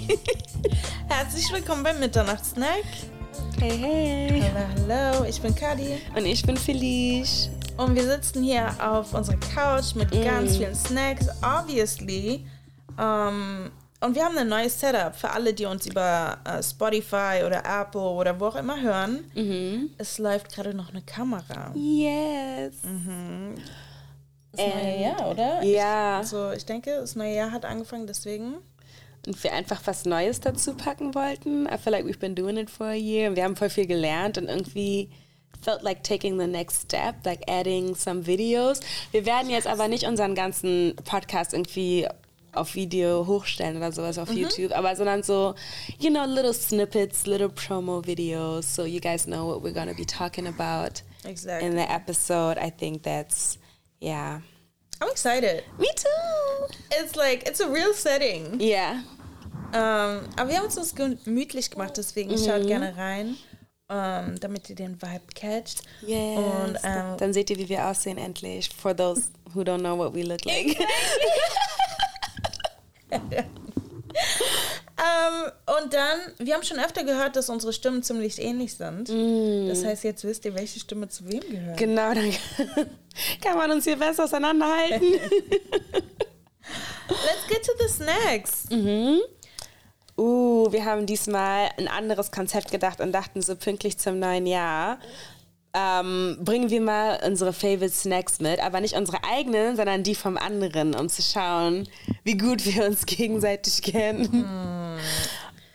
Herzlich willkommen beim Mitternachtssnack. Hey, hey. Hallo, hallo, ich bin Kadi. Und ich bin Felice. Und wir sitzen hier auf unserer Couch mit Mm. ganz vielen Snacks, obviously. Ähm, und wir haben ein neues Setup für alle, die uns über äh, Spotify oder Apple oder wo auch immer hören. Mhm. Es läuft gerade noch eine Kamera. Yes. Das neue Jahr, oder? Ja. Also ich denke, das neue Jahr hat angefangen, deswegen. Und wir einfach was Neues dazu packen wollten. I feel like we've been doing it for a year. Und wir haben voll viel gelernt und irgendwie felt like taking the next step, like adding some videos. Wir werden jetzt aber nicht unseren ganzen Podcast irgendwie auf Video hochstellen oder sowas auf YouTube, aber sondern so, you know, little snippets, little promo videos, so you guys know what we're going to be talking about Exactly. in the episode. I think that's, yeah. I'm excited. Me too. It's like, it's a real setting. Yeah. Ähm, aber wir haben uns das gemütlich gemacht, deswegen Mhm. schaut gerne rein, ähm, damit ihr den Vibe catcht. Yes. Und ähm, Dann seht ihr, wie wir aussehen endlich. For those who don't know what we look like. ähm, und dann, wir haben schon öfter gehört, dass unsere Stimmen ziemlich ähnlich sind. Mm. Das heißt, jetzt wisst ihr, welche Stimme zu wem gehört. genau, dann kann man uns hier besser auseinanderhalten. Let's get to the snacks. Uh, wir haben diesmal ein anderes Konzept gedacht und dachten so pünktlich zum neuen Jahr. Ähm, bringen wir mal unsere Favorite Snacks mit, aber nicht unsere eigenen, sondern die vom anderen, um zu schauen, wie gut wir uns gegenseitig kennen.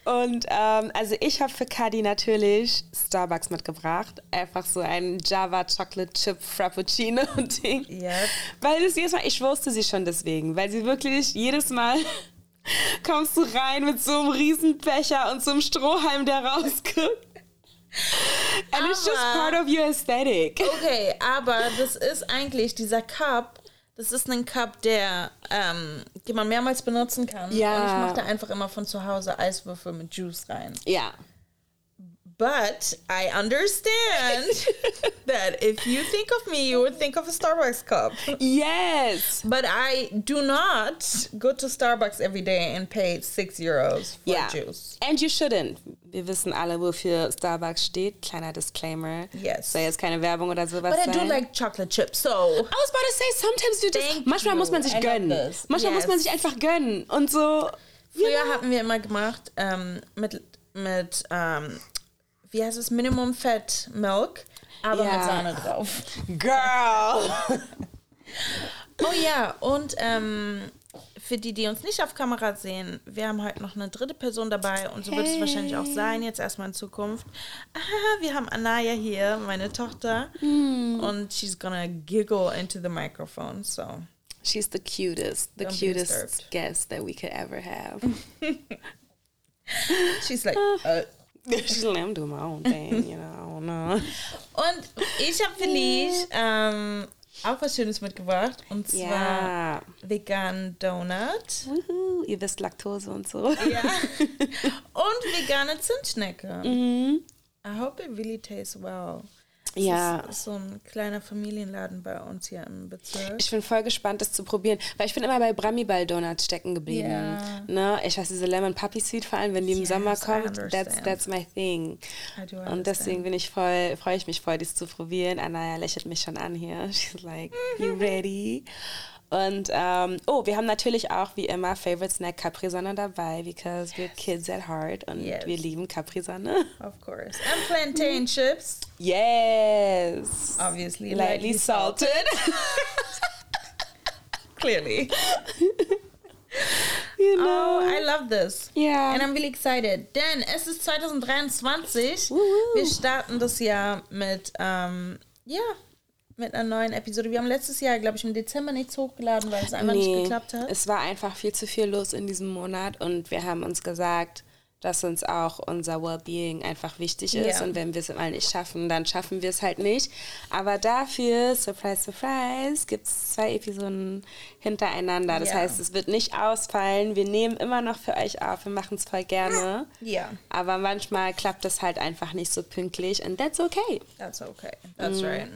Und ähm, also ich habe für Kadi natürlich Starbucks mitgebracht. Einfach so ein Java Chocolate Chip Frappuccino Ding. Yep. Weil das jedes Mal, ich wusste sie schon deswegen, weil sie wirklich jedes Mal kommst du rein mit so einem Riesenbecher und so einem Strohhalm, der rausguckt. And it's just Aber- part of your aesthetic. Okay, aber das ist eigentlich dieser Cup. Das ist ein Cup, der, ähm, den man mehrmals benutzen kann. Ja. Und ich mache da einfach immer von zu Hause Eiswürfel mit Juice rein. Ja. But I understand that if you think of me, you would think of a Starbucks cup. Yes. But I do not go to Starbucks every day and pay six euros for Ja. juice. And you shouldn't. Wir wissen alle, wofür Starbucks steht. Kleiner Disclaimer. Yes. Soll jetzt keine Werbung oder sowas But I do like chocolate chips, so I was about to say, sometimes you just, manchmal you. muss man sich I gönnen. Manchmal muss man Yes. sich einfach gönnen. Und so, Früher hatten wir immer gemacht ähm, mit, mit ähm, wie heißt es, Minimum Fett Milk, aber Ja. mit Sahne drauf. Girl. Oh ja, und ähm, für die, die uns nicht auf Kamera sehen, wir haben heute noch eine dritte Person dabei und so wird es wahrscheinlich auch sein, jetzt erstmal in Zukunft. Ah, wir haben Anaya hier, meine Tochter, und she's gonna giggle into the microphone, so. She's the cutest, the Don't cutest guest that we could ever have. She's like, uh. She's like, I'm doing my own thing, you know, I don't know. Und ich habe Felice ähm, auch was Schönes mitgebracht. Und zwar Ja. vegan Donut. Wuhu, ihr wisst Laktose und so. Ja. Und vegane Zimtschnecke. Mhm. I hope it really tastes well. Das Ja. ist, ist so ein kleiner Familienladen bei uns hier im Bezirk. Ich bin voll gespannt, das zu probieren, weil ich bin immer bei Bramiball Donuts stecken geblieben. Ja. Ne? Ich weiß, diese Lemon Puppy Sweet, vor allem wenn die im Yes, Sommer kommt, that's, that's my thing. Und deswegen bin ich voll, freue ich mich voll, dies zu probieren. Anaya lächelt mich schon an hier. She's like, you ready? Und ähm, oh, wir haben natürlich auch wie immer Favorite Snack Capri-Sonne dabei, because we're kids at heart und Yes. wir lieben Capri-Sonne. Of course. And plantain chips. Yes. Obviously. Lightly salted. Clearly. you Oh, know. I love this. Ja. And I'm really excited. Denn es ist 2023. Wuhu. Wir starten das Jahr mit, ähm, ja, mit einer neuen Episode. Wir haben letztes Jahr, glaube ich, im Dezember nichts hochgeladen, weil es einfach nicht geklappt hat. Es war einfach viel zu viel los in diesem Monat und wir haben uns gesagt, dass uns auch unser Wellbeing einfach wichtig ist Ja. und wenn wir es mal nicht schaffen, dann schaffen wir es halt nicht. Aber dafür, surprise, surprise, gibt es zwei Episoden hintereinander. Das Ja. heißt, es wird nicht ausfallen. Wir nehmen immer noch für euch auf. Wir machen es voll gerne. Ja, Aber manchmal klappt es halt einfach nicht so pünktlich und that's okay. that's okay. That's right.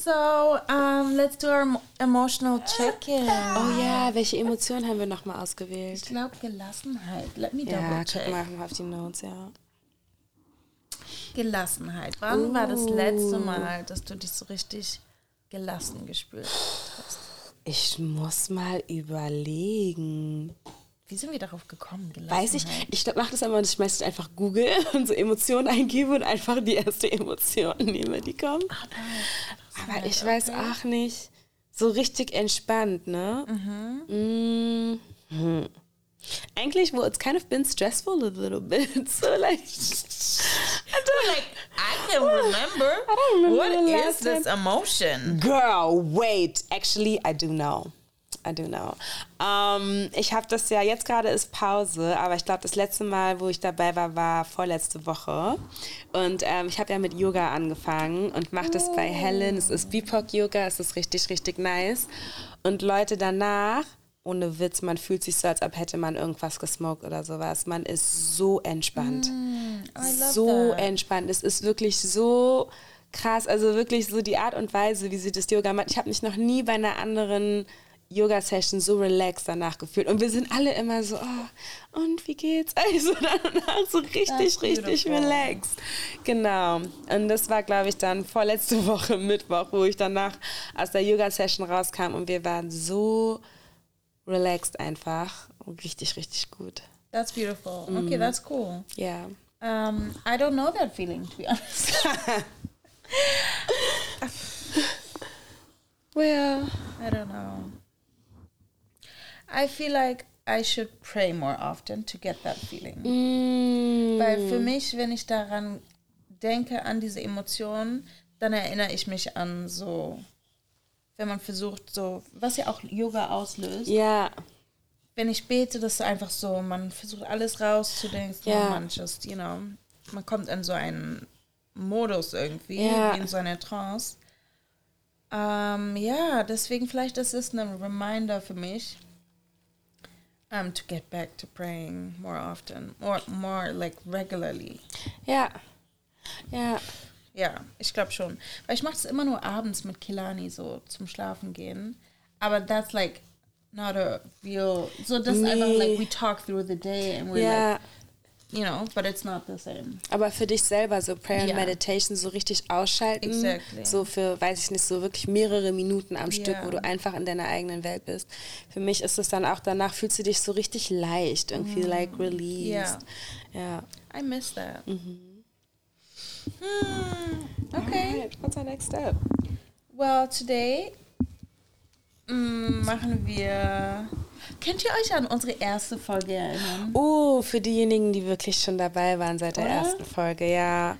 So, um, let's do our emo- emotional check-in. Oh ja, welche Emotionen haben wir nochmal Ich ausgewählt? glaube Gelassenheit. Let me Ja, double guck check. mal auf die Notes, ja. Gelassenheit. Wann war das letzte Mal, dass du dich so richtig gelassen gespürt hast? Ich muss mal überlegen. Wie sind wir darauf gekommen? Weiß ich, ich mache das immer, dass ich meistens einfach google und so Emotionen eingebe und einfach die erste Emotion nehme, die kommt. Aber ich weiß auch nicht. So richtig entspannt, ne? Mhm. Mhm. Eigentlich, well, it's kind of been stressful a little bit. So like, I don't Like, I can remember. don't remember What is this emotion? Girl, wait. Actually, I do know. I do know. Ähm, ich habe das ja, jetzt gerade ist Pause, aber ich glaube, das letzte Mal, wo ich dabei war, war vorletzte Woche. Und ähm, ich habe ja mit Yoga angefangen und mache das bei Helen. Es ist BIPOC-Yoga, es ist richtig, richtig nice. Und Leute danach, ohne Witz, man fühlt sich so, als ob hätte man irgendwas gesmoked oder sowas. Man ist so entspannt love so that. entspannt. Es ist wirklich so krass. Also wirklich so die Art und Weise, wie sie das Yoga macht. Ich habe mich noch nie bei einer anderen Yoga-Session so relaxed danach gefühlt. Und wir sind alle immer so, oh, und wie geht's? Also danach so richtig, richtig relaxed. Genau. Und das war, glaube ich, dann vorletzte Woche Mittwoch, wo ich danach aus der Yoga-Session rauskam und wir waren so relaxed einfach. Und richtig, richtig gut. That's beautiful. Okay, that's cool. Ja. Um, I don't know that feeling, to be honest. Well, I don't know. I feel like I should pray more often to get that feeling. mm, Weil für mich, wenn ich daran denke, an diese Emotionen, dann erinnere ich mich an so, wenn man versucht, so, was ja auch Yoga auslöst. ja. Wenn ich bete, das ist einfach so, man versucht alles rauszudenken, Ja. man just, you know, man kommt in so einen Modus irgendwie, wie in so eine Trance. Ähm, ja, deswegen vielleicht ist es ein Reminder für mich, um, to get back to praying more often, more, more like regularly. Ja. Ja. Ja, ich glaube schon. Weil ich mache das immer nur abends mit Kilani so zum Schlafen gehen. Aber that's like not a real. So das ist einfach Nee. like we talk through the day and we're Ja. like, you know, but it's not the same. Aber für dich selber so Prayer and Ja. Meditation so richtig ausschalten. Exactly. So für, weiß ich nicht, so wirklich mehrere Minuten am Stück, wo du einfach in deiner eigenen Welt bist. Für mich ist es dann auch danach, fühlst du dich so richtig leicht, irgendwie like released. Ja. I miss that. Hmm, okay. Alright, what's our next step? Well, today mm, machen wir. Könnt ihr euch an unsere erste Folge erinnern? Oh, für diejenigen, die wirklich schon dabei waren seit der Oder? ersten Folge, ja.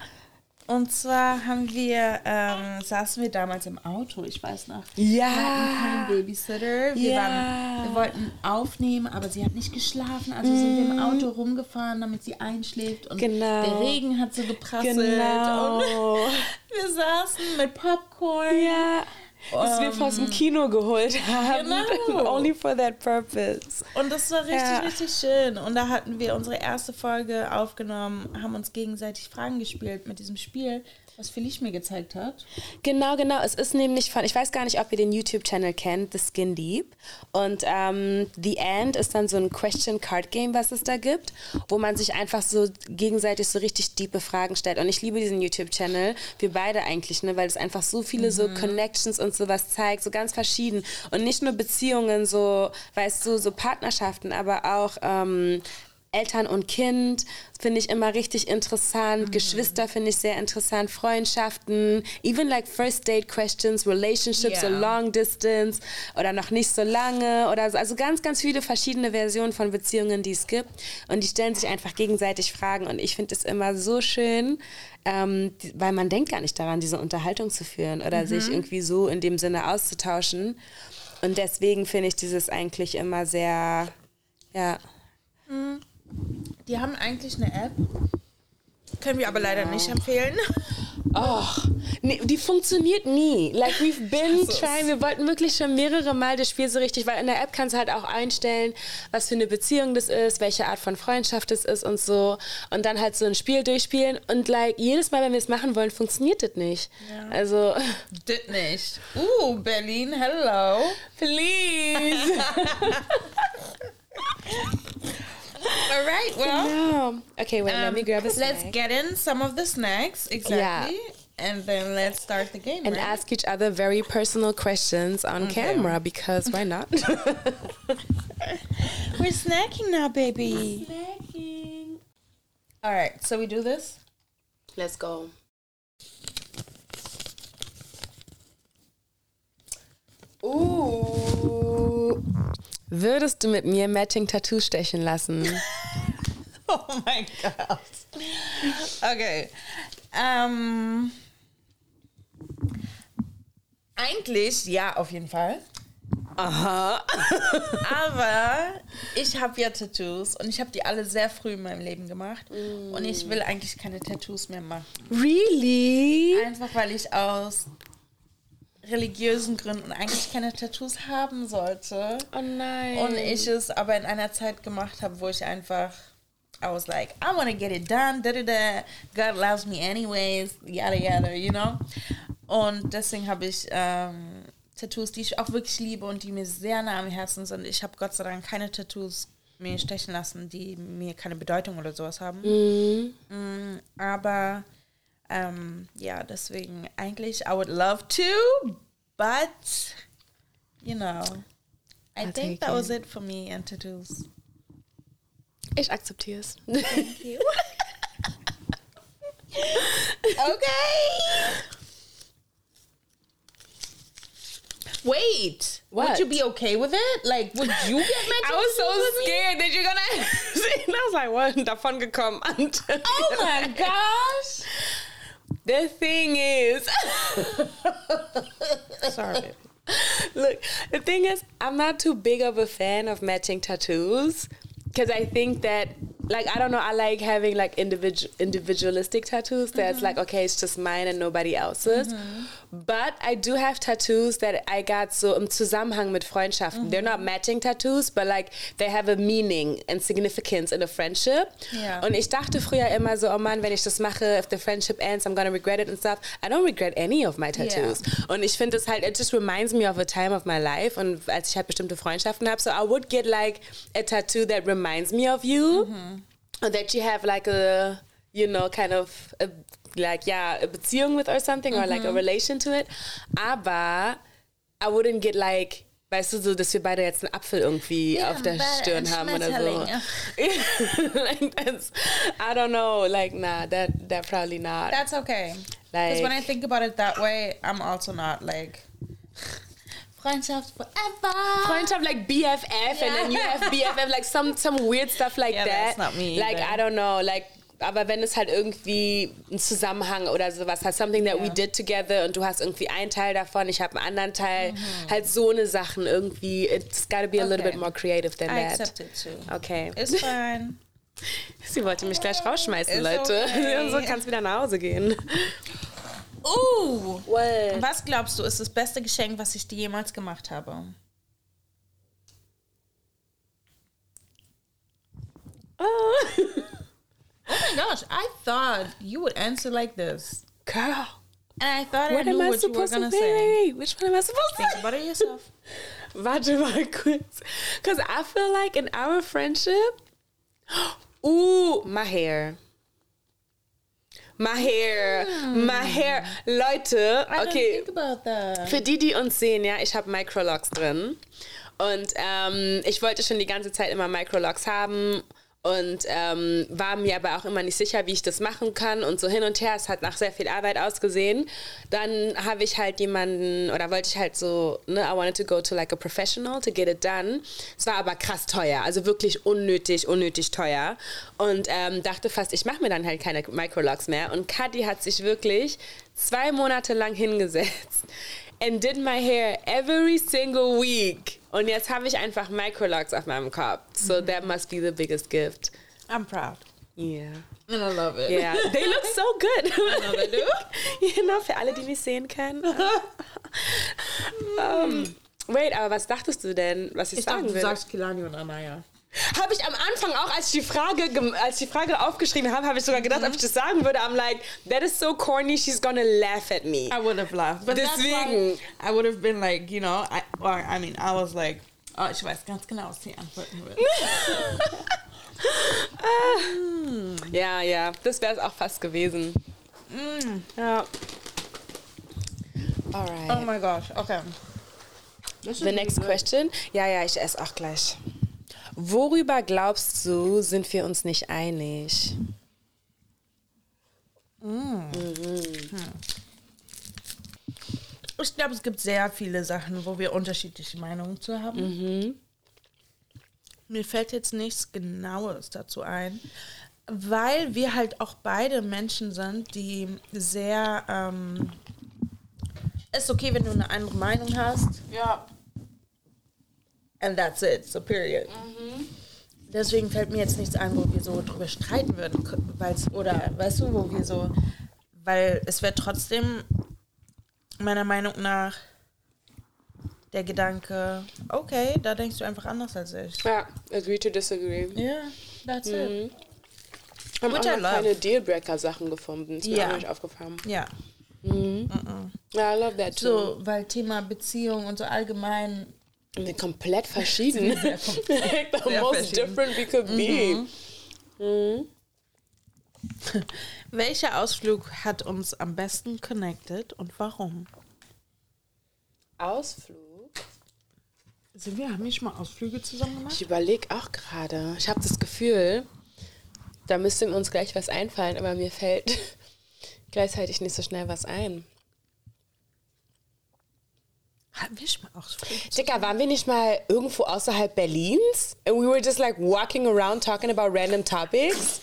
Und zwar haben wir, ähm, saßen wir damals im Auto, ich weiß noch. Ja. Wir hatten keinen Babysitter. Wir, Ja. waren, wir wollten aufnehmen, aber sie hat nicht geschlafen. Also sind wir im Auto rumgefahren, damit sie einschläft. Und Genau. der Regen hat so geprasselt. Und Genau. wir saßen mit Popcorn. Ja. Das wir aus dem Kino geholt haben. Genau. Only for that purpose. Und das war richtig, Ja. richtig schön. Und da hatten wir unsere erste Folge aufgenommen, haben uns gegenseitig Fragen gespielt mit diesem Spiel, was Felice mir gezeigt hat. Genau, genau. Es ist nämlich von, ich weiß gar nicht, ob ihr den YouTube-Channel kennt, The Skin Deep. Und ähm, The End ist dann so ein Question Card Game, was es da gibt, wo man sich einfach so gegenseitig so richtig diepe Fragen stellt. Und ich liebe diesen YouTube-Channel, wir beide eigentlich, ne, weil es einfach so viele so Connections und sowas zeigt, so ganz verschieden. Und nicht nur Beziehungen, so, weißt du, so Partnerschaften, aber auch ähm, Eltern und Kind finde ich immer richtig interessant. Geschwister finde ich sehr interessant. Freundschaften, even like first date questions, relationships, so Ja. long distance oder noch nicht so lange oder so. Also ganz, ganz viele verschiedene Versionen von Beziehungen, die es gibt. Und die stellen sich einfach gegenseitig Fragen. Und ich finde es immer so schön, ähm, weil man denkt gar nicht daran, diese Unterhaltung zu führen oder sich irgendwie so in dem Sinne auszutauschen. Und deswegen finde ich dieses eigentlich immer sehr, ja. Die haben eigentlich eine App. Können wir aber leider nicht empfehlen. Oh, nee, die funktioniert nie. Like we've been trying. Wir wollten wirklich schon mehrere Mal das Spiel so richtig, weil in der App kannst du halt auch einstellen, was für eine Beziehung das ist, welche Art von Freundschaft es ist und so. Und dann halt so ein Spiel durchspielen. Und like jedes Mal, wenn wir es machen wollen, funktioniert das nicht. Ja. Also. Das nicht. Uh, Berlin, hello. Please. All right. Well. No. Okay. Wait. Um, let me grab a snack. Let's get in some of the snacks. Exactly. Yeah. And then let's start the game. And right? ask each other very personal questions on okay. camera because why not? We're snacking now, baby. Snacking. All right. So we do this. Let's go. Ooh. Würdest du mit mir Matching Tattoo stechen lassen? oh mein Gott. Okay. Ähm, eigentlich ja, auf jeden Fall. Aha. Aber ich habe ja Tattoos und ich habe die alle sehr früh in meinem Leben gemacht. Mm. Und ich will eigentlich keine Tattoos mehr machen. Really? Einfach weil ich aus religiösen Gründen eigentlich keine Tattoos haben sollte. Oh nein. Und ich es aber in einer Zeit gemacht habe, wo ich einfach I was like, I want to get it done. Da, da, da. God loves me anyways. Yada yada, you know. Und deswegen habe ich ähm, Tattoos, die ich auch wirklich liebe und die mir sehr nah am Herzen sind. Ich habe Gott sei Dank keine Tattoos mir stechen lassen, die mir keine Bedeutung oder sowas haben. Mhm. Mm, aber ähm, ja, deswegen eigentlich, I would love to, but you know, I I'll think that it. was it for me and tattoos. Ich akzeptiere es. Thank you. okay. Wait, what? would you be okay with it? Like, would you get mental? I was so scared that you're gonna. and I was like, what? Davon gekommen. oh my gosh. The thing is, sorry. Look, the thing is, I'm not too big of a fan of matching tattoos because I think that like I don't know, I like having like individual individualistic tattoos that's mm-hmm. like okay, it's just mine and nobody else's. Mm-hmm. But I do have tattoos that I got so im Zusammenhang mit Freundschaften. Mm-hmm. They're not matching tattoos, but like they have a meaning and significance in a friendship. Yeah. Und ich dachte früher immer so, oh man, wenn ich das mache, if the friendship ends, I'm gonna regret it and stuff. I don't regret any of my tattoos. Yeah. Und ich finde es halt, it just reminds me of a time of my life und als ich halt bestimmte Freundschaften habe, so I would get like a tattoo that reminds me of you. Mm-hmm that you have like a you know kind of a, like yeah a Beziehung with or something -hmm. or like a mm-hmm. relation to it aber I wouldn't get like Weißt du, so, dass wir beide jetzt einen Apfel irgendwie yeah, auf der Stirn haben oder so. like that's, I don't know, like, nah, that, that probably not. That's okay. Because like, when I think about it that way, I'm also not like, Freundschaft forever. Freundschaft like BFF, yeah. and then you have BFF, like some some weird stuff like yeah, that. That's not me. Like either. I don't know, like. Aber wenn es halt irgendwie einen Zusammenhang oder sowas hat, something that yeah. we did together und du hast irgendwie einen Teil davon, ich habe einen anderen Teil, mhm. halt so eine Sachen irgendwie, it's gotta be a okay. little bit more creative than I that. accept it too. Okay. It's fine. Sie wollte mich gleich rausschmeißen, It's Leute. Okay. Und so kannst wieder nach Hause gehen. Uh, well. was glaubst du, ist das beste Geschenk, was ich dir jemals gemacht habe? Oh. oh my gosh, I thought you would answer like this. Girl. And I thought what I knew what you were going to say. Which one am I supposed to Think about it yourself. Warte mal kurz. Because I feel like in our friendship, ooh, my hair. My hair, mm. my hair. Leute, okay. Für die, die uns sehen, ja, ich habe Microlocks drin. Und ähm, ich wollte schon die ganze Zeit immer Microlocks haben und ähm, war mir aber auch immer nicht sicher, wie ich das machen kann und so hin und her. Es hat nach sehr viel Arbeit ausgesehen. Dann habe ich halt jemanden oder wollte ich halt so, ne, I wanted to go to like a professional to get it done. Es war aber krass teuer, also wirklich unnötig, unnötig teuer und ähm, dachte fast, ich mache mir dann halt keine Microlocks mehr. Und Kadi hat sich wirklich zwei Monate lang hingesetzt and did my hair every single week. Und jetzt habe ich einfach Microlocks auf meinem Kopf. So mhm. that must be the biggest gift. I'm proud. Yeah. And I love it. Yeah, they look so good. know they do. you know, für alle, die nicht sehen können. um, wait, aber was dachtest du denn, was ich, Ich sagen dachte, du will? sagst Kilani und Anaya. Habe ich am Anfang auch, als ich die Frage, als die Frage aufgeschrieben habe, habe ich sogar gedacht, ob ich das sagen würde. I'm like, that is so corny, she's gonna laugh at me. I would have laughed. But that's Deswegen. why I would have been like, you know, I, or I mean, I was like, oh, ich weiß ganz genau, was sie antworten wird. Ja, ja, das wäre es auch fast gewesen. Ja. Alright. oh my gosh, okay. The next question. Ja, ja, ich esse auch gleich. Worüber glaubst du, sind wir uns nicht einig? Ich glaube, es gibt sehr viele Sachen, wo wir unterschiedliche Meinungen zu haben. Mir fällt jetzt nichts Genaues dazu ein, weil wir halt auch beide Menschen sind, die sehr. Ähm, es ist okay, wenn du eine andere Meinung hast. Ja. And that's it, so period. Deswegen fällt mir jetzt nichts ein, wo wir so drüber streiten würden, weil's, oder weißt du, wo wir so, weil es wäre trotzdem meiner Meinung nach der Gedanke, okay, da denkst du einfach anders als ich. Ja, agree to disagree. Ja, that's it. Haben Which auch I noch love. keine Dealbreaker-Sachen gefunden. Ist mir Ja. auch nicht aufgefallen. Ja, Ja, I love that too. so, weil Thema Beziehung und so allgemein, komplett verschieden. like the Sehr most verschieden. different we could be. welcher Ausflug hat uns am besten connected und warum? Ausflug? Sind wir, haben wir schon mal Ausflüge zusammen gemacht? Ich überlege auch gerade. Ich habe das Gefühl, da müsste uns gleich was einfallen, aber mir fällt gleichzeitig nicht so schnell was ein. Hatten wir schon mal Ausflüge Dicker, waren wir nicht mal irgendwo außerhalb Berlins? And we were just like walking around talking about random topics?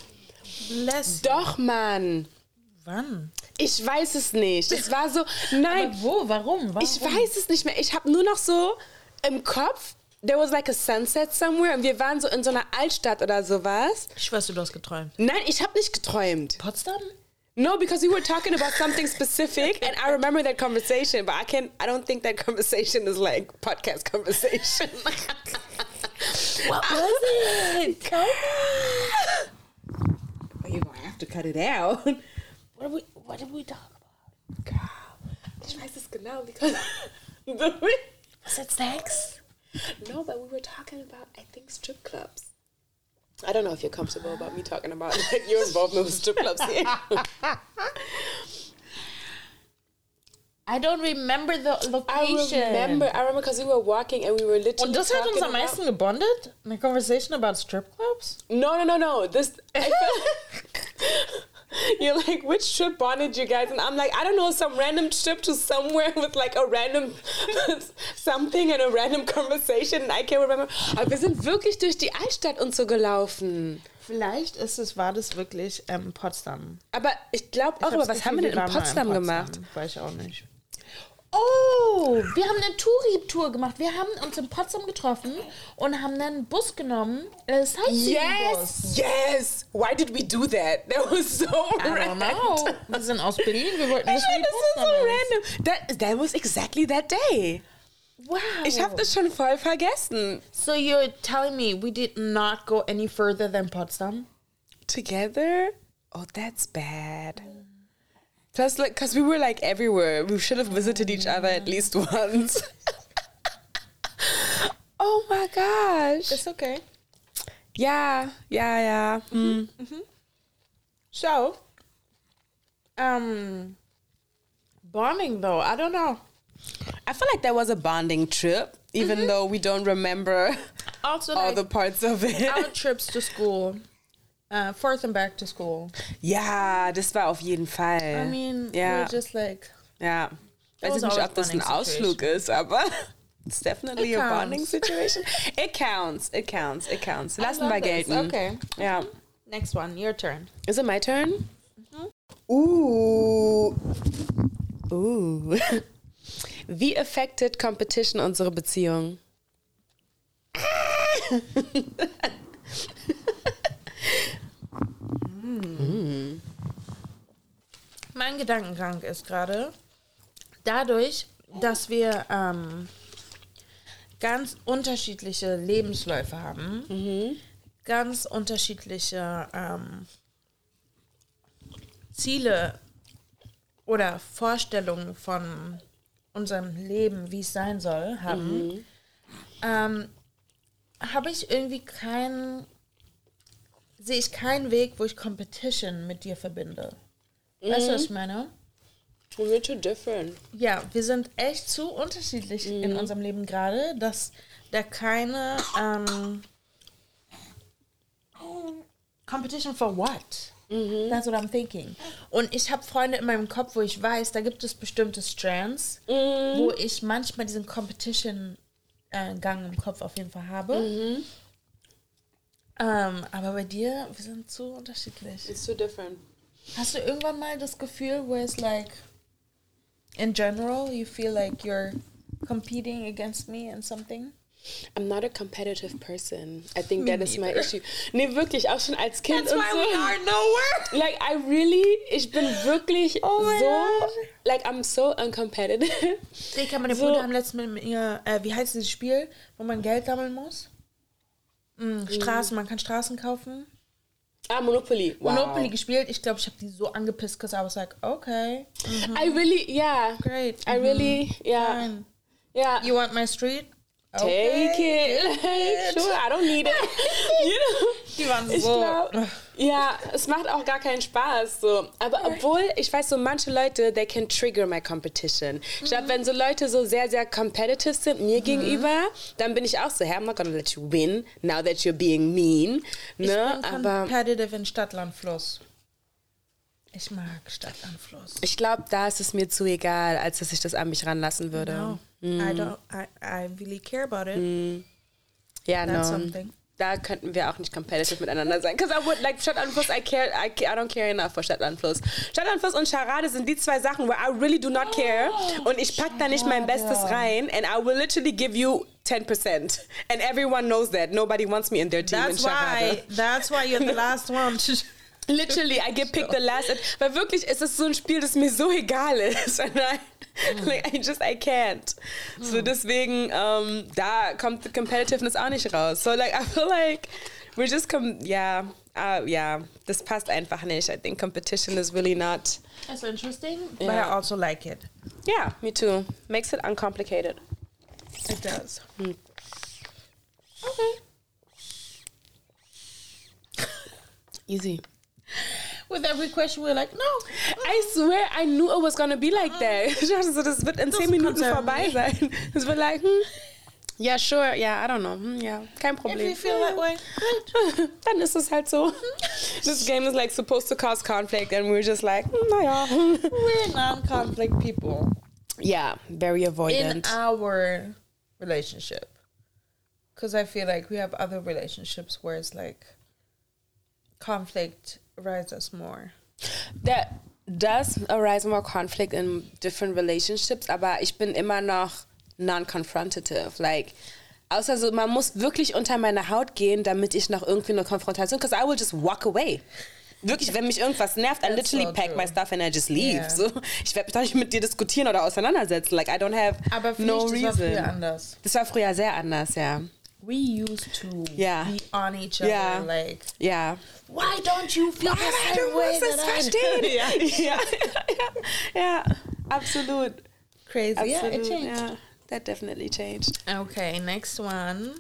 Bless. Doch, Mann. Wann? Ich weiß es nicht. Es war so, nein, Aber wo? Warum? Warum? ich weiß es nicht mehr. Ich habe nur noch so im Kopf, there was like a sunset somewhere und wir waren so in so einer Altstadt oder sowas. Ich weiß, du hast geträumt. Nein, ich habe nicht geträumt. Potsdam? No, because we were talking about something specific, and I remember that conversation, but I can't—I don't think that conversation is like podcast conversation. What was it? Tell You're gonna have to cut it out. What did we, what did we talk about? Girl, es genau, because Was it sex? no, but we were talking about I think strip clubs. I don't know if you're comfortable about me talking about like, your involvement with strip clubs here. I don't remember the location. I remember, I remember because we were walking and we were literally. Und das hat uns am meisten gebondet? Eine conversation about strip clubs? No, no, no, no. This. I feel, you're like, which trip bonded you guys? And I'm like, I don't know, some random trip to somewhere with like a random something and a random conversation. And I can't remember. Aber wir sind wirklich durch die Altstadt und so gelaufen. Vielleicht ist es, war das wirklich ähm, Potsdam. Aber ich glaube auch, aber was Gefühl, haben wir denn in waren mal Potsdam gemacht? Weiß ich auch nicht. Oh, wir haben eine Touri-Tour gemacht. Wir haben uns in Potsdam getroffen und haben dann einen Bus genommen. Äh, Sightseeing-Bus. Yes, yes. Why did we do that? That was so I don't random. know. Wir sind aus Berlin. Wir wollten I wissen, know, wie this is so ist. random. That, that was exactly that day. Wow. Ich habe das schon voll vergessen. So you're telling me we did not go any further than Potsdam? together oh that's bad plus like because we were like everywhere. We should have visited each other at least once. Oh my gosh. It's okay. yeah yeah yeah. Mm. So, um, bonding though, I don't know. i feel like that was a bonding trip even though we don't remember Also, all like the parts of it. our trips to school, uh, forth and back to school. ja das war auf jeden Fall I mean, ja we're just like ja weiß ich nicht ob das ein Ausflug ist aber It's definitely It a bonding situation. It counts. It counts. It counts. Lassen wir gelten. Okay. Yeah. next one, your turn. Is it my turn? Ooh. Ooh. Wie affected Competition unsere Beziehung? mein Gedankengang ist gerade, dadurch, dass wir ähm, ganz unterschiedliche Lebensläufe haben, ganz unterschiedliche ähm, Ziele oder Vorstellungen von unserem Leben, wie es sein soll, haben, ähm, habe ich irgendwie keinen, sehe ich keinen Weg, wo ich Competition mit dir verbinde. Weißt du, was ich meine? We're too different. Ja, wir sind echt zu unterschiedlich in unserem Leben gerade, dass da keine ähm, Competition for what? That's what I'm thinking. Und ich habe Freunde in meinem Kopf, wo ich weiß, da gibt es bestimmte Strands, wo ich manchmal diesen Competition-Gang im Kopf auf jeden Fall habe. Ähm, aber bei dir, wir sind zu unterschiedlich. It's too different. Hast du irgendwann mal das Gefühl, where it's like, in general, you feel like you're competing against me in something? I'm not a competitive person. I think that is my issue. Nee, wirklich, auch schon als Kind und so. nowhere. Like, I really, ich bin wirklich Oh so, God. like, I'm so uncompetitive. Ich meine So- Bruder haben letztens mit mir, äh, wie heißt dieses Spiel, wo man Geld sammeln muss? Mm, Straßen, man kann Straßen kaufen. Ah, Monopoly. Wow. Monopoly gespielt. Ich glaube, ich habe die so angepisst, because I was like, okay, I really, yeah. great. I really, yeah. Fine. Yeah. You want my street? Take it. Like, sure, I don't need it. you know? Die waren Ich so. glaube, ja, es macht auch gar keinen Spaß. So. Aber obwohl, ich weiß so, manche Leute, they can trigger my competition. Ich glaube, wenn so Leute so sehr, sehr competitive sind mir gegenüber, dann bin ich auch so, hey, I'm not gonna let you win, now that you're being mean. Ich Ne? bin Aber competitive in Stadtland Fluss. Ich mag Stadtland Fluss. ich glaube, da ist es mir zu egal, als dass ich das an mich ranlassen würde. No, I don't. I, I really care about it. Ja, That's no. something. Da könnten wir auch nicht competitive miteinander sein. Because I would like Stadtanfluss, I care, I, ca- I don't care enough for Stadtanfluss. Stadtanfluss und Charade sind die zwei Sachen, where I really do not care. Und ich pack da nicht mein Bestes rein. And I will literally give you 10%. And everyone knows that. Nobody wants me in their team That's in Charade. why. That's why you're the last one. Literally, I get picked the last. Weil wirklich ist es so ein Spiel, das mir so egal ist. Und I, mm. like, I just, I can't. So mm. deswegen, ähm, da kommt die Competitiveness auch nicht raus. So like, I feel like we're just, com ja, uh, ja, das passt einfach nicht. I think competition is really not, That's interesting, but I also like it. yeah, me too. Makes it uncomplicated. It does. Mm. Okay. Easy. With every question, we're like, no. I swear, I knew it was gonna be like um, that. Ich dachte so, das wird in 10 Minuten vorbei sein. Es wird like, hm, yeah, sure, yeah, I don't know, hm, ja, kein If Problem. you feel that way. Dann ist es halt so. Hmm. This game is like supposed to cause conflict and we're just like, hm, naja. We're non-conflict people Yeah, very avoidant. in our relationship. Because I feel like we have other relationships where it's like conflict arises more. There does arise more conflict in different relationships, aber ich bin immer noch non-confrontative. Like, außer so, man muss wirklich unter meine Haut gehen, damit ich noch irgendwie eine Konfrontation, because I will just walk away. Wirklich, wenn mich irgendwas nervt, I literally so pack true. my stuff and I just leave. Yeah. So, ich werde mich doch nicht mit dir diskutieren oder auseinandersetzen. Like, I don't have Aber no mich, das war früher reason. anders. Das war früher sehr anders, ja. We used to Yeah. be on each other Yeah. like, yeah why don't you feel the du same way that I verstehen. yeah. ja, ja, absolut. Crazy. Yeah, it changed. Ja, that definitely changed. Okay, next one.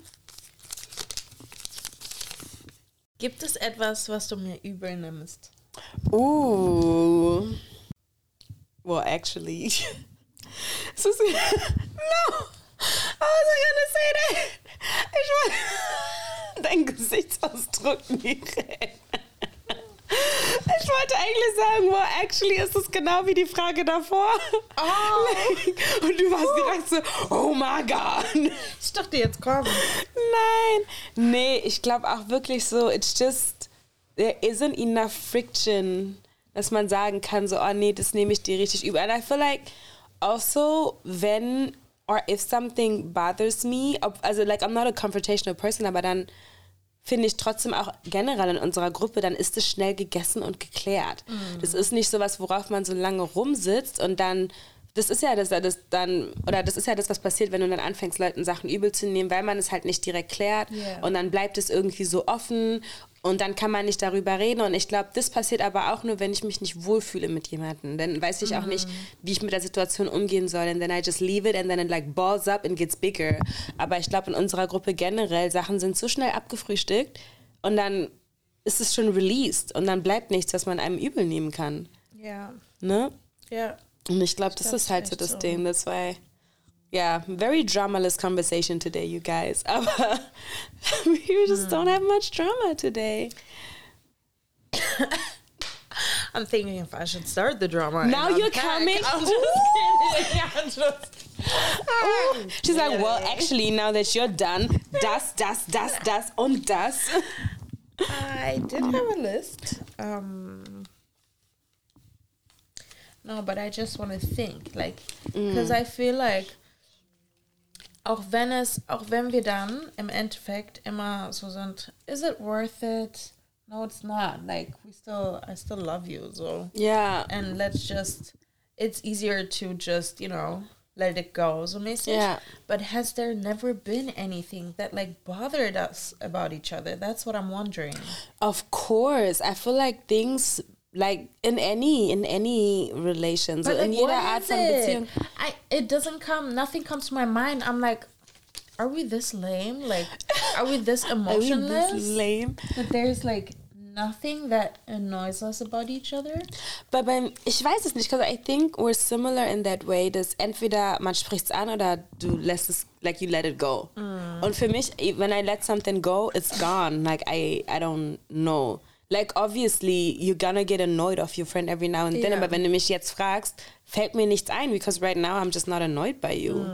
Gibt es etwas, was du mir übel nimmst? Ooh. Well, actually, no, I wasn't gonna say that. Ich wollte dein Gesichtsausdruck nicht. Ich wollte eigentlich sagen, well, actually ist es genau wie die Frage davor. Oh. Und du warst direkt so, oh my God. Ich dachte, jetzt komm. Nein. Nee, ich glaube auch wirklich so, it's just, there isn't enough friction, dass man sagen kann, so, oh nee, das nehme ich dir richtig übel. And I feel like also, wenn or if something bothers me, ob, also like I'm not a confrontational person, aber dann finde ich trotzdem auch generell in unserer Gruppe, dann ist es schnell gegessen und geklärt. Das ist nicht so was, worauf man so lange rumsitzt und dann das ist ja das, das dann oder das ist ja das, was passiert, wenn du dann anfängst, Leuten Sachen übel zu nehmen, weil man es halt nicht direkt klärt Yeah. und dann bleibt es irgendwie so offen und dann kann man nicht darüber reden und ich glaube, das passiert aber auch nur, wenn ich mich nicht wohlfühle mit jemandem. Dann weiß ich auch nicht, wie ich mit der Situation umgehen soll and then I just leave it and then it like balls up and gets bigger. Aber ich glaube, in unserer Gruppe generell, Sachen sind so schnell abgefrühstückt und dann ist es schon released und dann bleibt nichts, was man einem übel nehmen kann. Ja. Ne? Ja. Und ich glaube, das glaub, ist halt so das so. Ding. Das war, ja, very dramaless conversation today, you guys. Aber we just don't have much drama today. I'm thinking if I should start the drama. Now you're coming? I'm just kidding. I'm just. Ooh. She's like, well, actually, now that you're done, das, das, das, das und das. I did have a list. Um, no, but I just want to think, like, mm. because I feel like, auch wenn es, auch wenn wir dann im Endeffekt immer so sind, is it worth it? No, it's not. Like, we still, I still love you, so. Yeah. And let's just, it's easier to just, you know, let it go, so mäßig. Yeah. But has there never been anything that like bothered us about each other? That's what I'm wondering. of course. I feel like things, like in any, in any relations But in like, jeder what Art is von? Beziehung. I it doesn't come. Nothing comes to my mind. I'm like, are we this lame? Like, are we this I mean, this emotionless? lame. that there's like nothing that annoys us about each other. But beim, ich weiß es nicht, because I think we're similar in that way, dass entweder man spricht es an oder du lässt es, like you let it go. Mm. Und für mich, when I let something go, it's gone. Like I, I don't know. Like obviously, you're gonna get annoyed of your friend every now and then, Ja. aber wenn du mich jetzt fragst, fällt mir nichts ein, because right now I'm just not annoyed by you.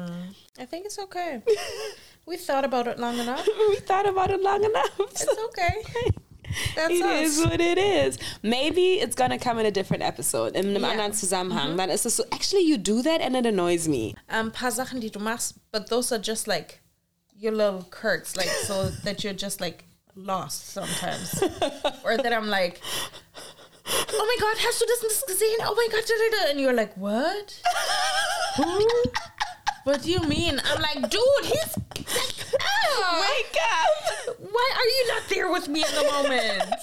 I think it's okay. we thought about it long enough. We thought about it long enough. It's okay. That's It us. is what it is. Maybe it's gonna come in a different episode, in einem Ja. anderen Zusammenhang. Dann ist es so, actually you do that and it annoys me. um, paar Sachen, die du machst, but those are just like your little quirks, like so that you're just like lost sometimes, or that I'm like, oh my god, hast du das und das gesehen? Oh my god, da, da, da. and you're like, what? Who? What do you mean? I'm like, dude, he's like, oh, Wake up! why are you not there with me in the moment?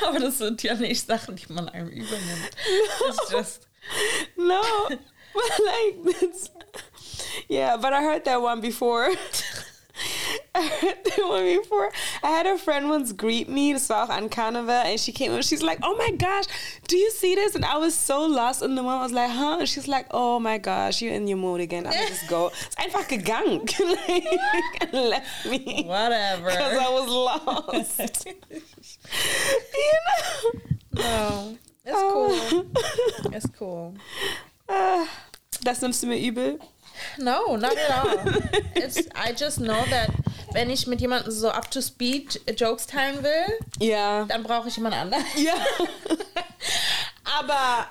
Aber das sind ja nicht Sachen, die man einem übernimmt. It's just No, but like it's yeah. But I heard that one before. I heard that one before. I had a friend once greet me, das war auch an Carnival, and she came up. She's like, "Oh my gosh, do you see this?" And I was so lost in the moment. I was like, "Huh?" And she's like, "Oh my gosh, you're in your mood again. I'll just go." It's einfach gegangen, like, and left me whatever. because I was lost. you know. No, it's Oh. cool. It's cool. Ah, Das nimmst du mir übel. No, not at all. It's I just know that wenn ich mit jemandem so up to speed Jokes teilen will, Ja. dann brauche ich jemand anderen. Ja. Aber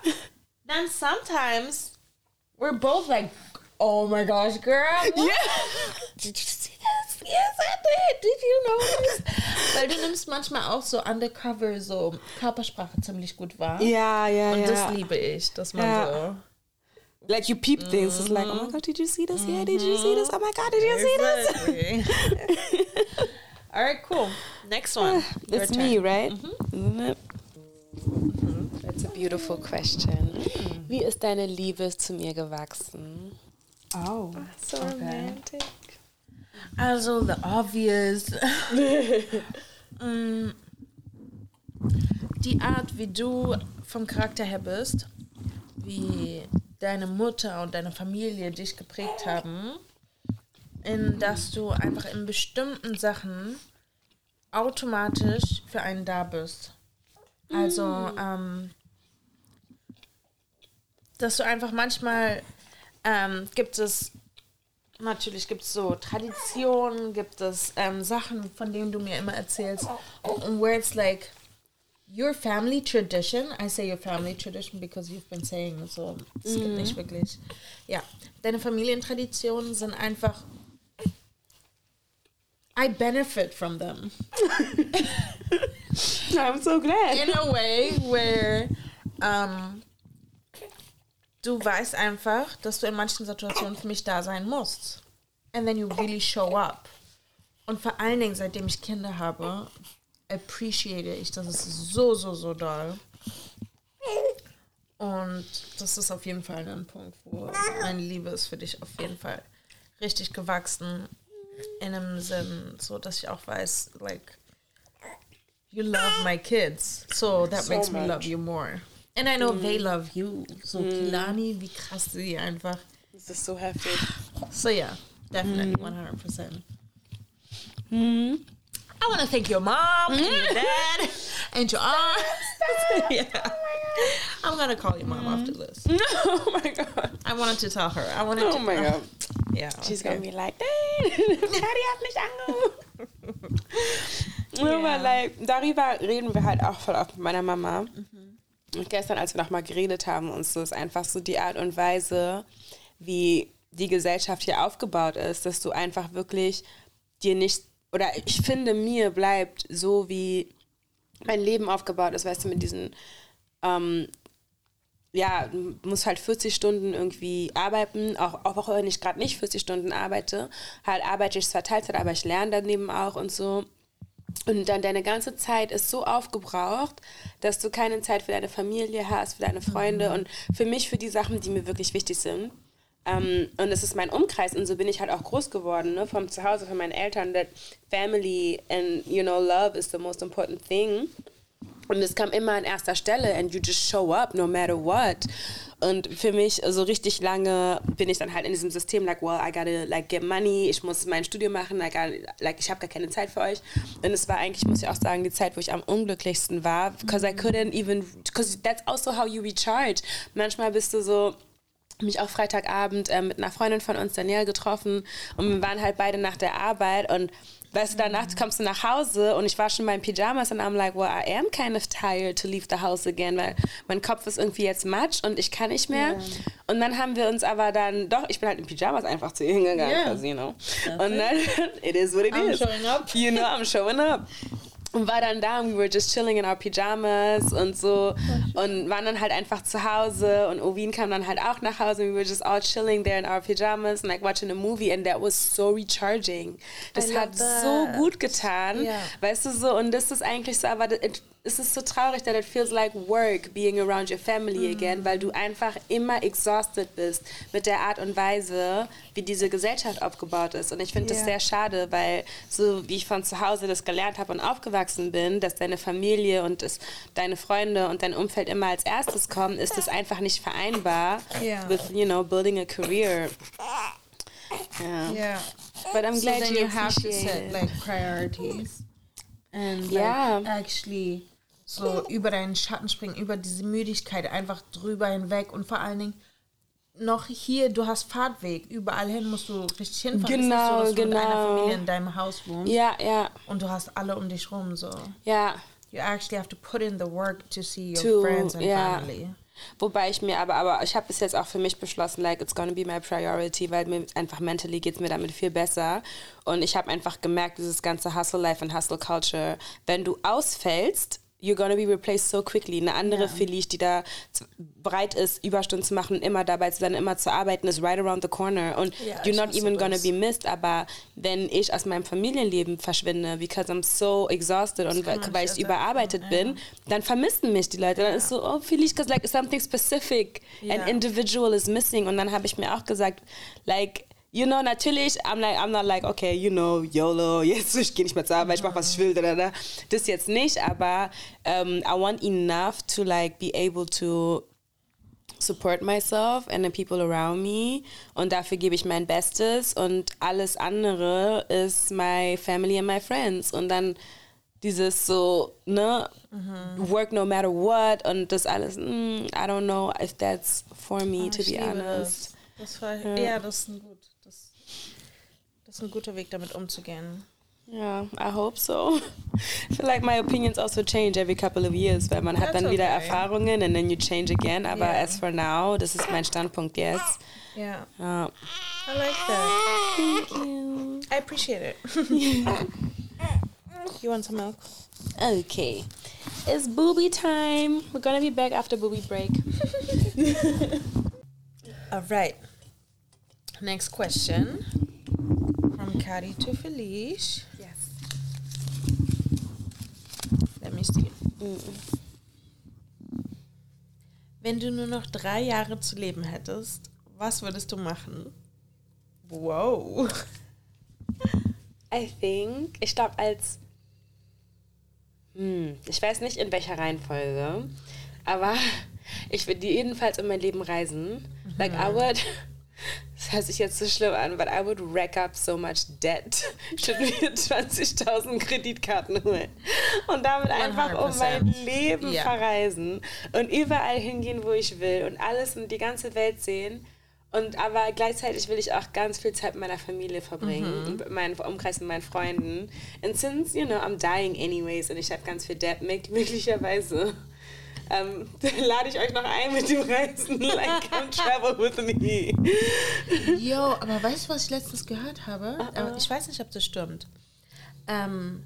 then sometimes we're both like, oh my gosh, girl, what? Did you see this? Yes, I did. Did you notice? Weil du nimmst manchmal auch so undercover so Körpersprache ziemlich gut wahr. Ja, ja, Und ja. das liebe ich, dass man Ja. Like you peep things. It's like, oh my god, did you see this? Yeah, did you see this? Oh my god, did you see this? All right, cool. Next one. Your That's turn. me, right? Isn't it? That's a beautiful question. Wie ist deine Liebe zu mir gewachsen? Oh. So romantic. Also, the obvious. Mm, Die Art, wie du vom Charakter her bist, wie deine Mutter und deine Familie dich geprägt haben, in dass du einfach in bestimmten Sachen automatisch für einen da bist. Also, ähm, dass du einfach manchmal ähm, gibt es natürlich gibt es so Traditionen, gibt es ähm, Sachen, von denen du mir immer erzählst, und where it's like your family tradition. I say your family tradition because you've been saying so es gibt nicht wirklich. Ja, deine Familientraditionen sind einfach I benefit from them I'm so glad. in a way where ähm, du weißt einfach, dass du in manchen Situationen für mich da sein musst. And then you really show up. Und vor allen Dingen, seitdem ich Kinder habe, appreciate ich das ist so, so, so doll. Und das ist auf jeden Fall ein Punkt, wo meine Liebe ist für dich auf jeden Fall richtig gewachsen. In einem Sinn, so dass ich auch weiß, like, you love my kids. So that So makes me much. love you more. And I know they love you. So Kilani, wie krass sie einfach. Das ist so heftig. So yeah, definitely 100%. I want to thank your mom and your dad and your aunt. yeah. I'm going to call your mom after this. oh my god. I wanted to tell her. I wanted Oh to. my god. Yeah. She's okay. gonna be like, Daddy hat mich angerufen. Ja. Aber like, darüber reden wir halt auch voll oft mit meiner Mama. Mhm. Und gestern, als wir nochmal geredet haben, und so ist einfach so die Art und Weise, wie die Gesellschaft hier aufgebaut ist, dass du einfach wirklich dir nicht, oder ich finde, mir bleibt so, wie mein Leben aufgebaut ist, weißt du, mit diesen ähm, ja, du musst halt 40 Stunden irgendwie arbeiten, auch, auch wenn ich gerade nicht 40 Stunden arbeite, halt arbeite ich zwar Teilzeit, aber ich lerne daneben auch und so. Und dann deine ganze Zeit ist so aufgebraucht, dass du keine Zeit für deine Familie hast, für deine Freunde und für mich, für die Sachen, die mir wirklich wichtig sind. Ähm, und es ist mein Umkreis und so bin ich halt auch groß geworden, ne? vom Zuhause, von meinen Eltern, that family and, you know, love is the most important thing. Und es kam immer an erster Stelle and you just show up no matter what. Und für mich so richtig lange bin ich dann halt in diesem System like, well, I gotta like get money, ich muss mein Studium machen, I gotta, like ich habe gar keine Zeit für euch. Und es war eigentlich, muss ich auch sagen, die Zeit, wo ich am unglücklichsten war, because I couldn't even, because that's also how you recharge. Manchmal bist du so, mich auch Freitagabend äh, mit einer Freundin von uns, Danielle, getroffen und wir waren halt beide nach der Arbeit und weißt du, danach kommst du nach Hause und ich war schon in meinen Pyjamas und I'm like, well, I am kind of tired to leave the house again, weil mein Kopf ist irgendwie jetzt matsch und ich kann nicht mehr. Und dann haben wir uns aber dann, doch, ich bin halt in Pyjamas einfach zu ihr hingegangen, Yeah. you know. Und dann, it is what it I'm is. showing up. You know, I'm showing up. Und war dann da und we were just chilling in our Pyjamas und so und waren dann halt einfach zu Hause und Ovin kam dann halt auch nach Hause und we were just all chilling there in our Pyjamas and like watching a movie and that was so recharging. Das hat so that. gut getan, Ja. weißt du so und das ist eigentlich so, aber it, es ist so traurig, that it feels like work being around your family again, weil du einfach immer exhausted bist mit der Art und Weise, wie diese Gesellschaft aufgebaut ist und ich finde das Ja. sehr schade, weil so wie ich von zu Hause das gelernt habe und aufgewachsen bin, dass deine Familie und das, deine Freunde und dein Umfeld immer als erstes kommen, ist das einfach nicht vereinbar Ja. with, you know, building a career. Ja. Yeah. But I'm So glad you you have to set like priorities and like, Yeah. actually so über deinen Schatten springen, über diese Müdigkeit einfach drüber hinweg und vor allen Dingen noch hier, du hast Fahrtweg, überall hin musst du richtig hinfahren. Genau, es so, du mit einer genau. Familie in deinem Haus wohnst Ja, ja, und du hast alle um dich rum so. ja. You actually have to put in the work to see your To- friends and ja. family. Wobei ich mir aber, aber ich habe bis jetzt auch für mich beschlossen, like, it's gonna be my priority, weil mir einfach mentally geht's mir damit viel besser. Und ich habe einfach gemerkt, dieses ganze Hustle-Life und Hustle-Culture, wenn du ausfällst, you're gonna be replaced so quickly. Eine andere Ja. Felice, die da bereit ist, Überstunden zu machen, immer dabei zu sein, immer zu arbeiten, ist right around the corner. Und Ja, you're not even gonna das. be missed. Aber wenn ich aus meinem Familienleben verschwinde, because I'm so exhausted und weil, weil ich überarbeitet ersetzen, bin, dann vermissen mich die Leute. Dann ist so, oh, Felice, because like something specific, Ja. an individual is missing. Und dann habe ich mir auch gesagt, like, you know, natürlich, I'm like, I'm not like, okay, you know, YOLO, jetzt ich gehe nicht mehr zur Arbeit, ich mach was ich will, da, da, da. Das jetzt nicht, aber um, I want enough to like be able to support myself and the people around me und dafür gebe ich mein Bestes und alles andere ist my family and my friends und dann dieses so, ne, work no matter what und das alles, mm, I don't know if that's for me, to Ich be honest. Das. Das war, ja. das ist ein ist ein guter Weg, damit umzugehen. Yeah, I hope so. I feel like my opinions also change every couple of years, weil man hat That's dann wieder okay. Erfahrungen and then you change again, aber Yeah. as for now, das ist mein Standpunkt jetzt. Ja. Ja. I like that. Thank you. I appreciate it. you want some milk? Okay. It's booby time. We're gonna be back after booby break. All right. Next question Kari to Felice. Yes. Let me see. Wenn du nur noch drei Jahre zu leben hättest, was würdest du machen? Wow. I think, ich glaube als, hm, ich weiß nicht in welcher Reihenfolge, aber ich würde jedenfalls in mein Leben reisen. Like I would, das hört sich jetzt so schlimm an, but I would rack up so much debt. Würde mir 20.000 Kreditkarten holen und damit einfach um mein 100%. Leben Ja. verreisen und überall hingehen, wo ich will und alles und die ganze Welt sehen. Und aber gleichzeitig will ich auch ganz viel Zeit mit meiner Familie verbringen, und mit meinem Umkreis und meinen Freunden. And since, you know, I'm dying anyways und ich habe ganz viel Debt, mög- möglicherweise ähm, lade ich euch noch ein mit dem Reisen. Like, come travel with me. Jo, aber weißt du, was ich letztens gehört habe? Aber ich weiß nicht, ob das stimmt. Ähm,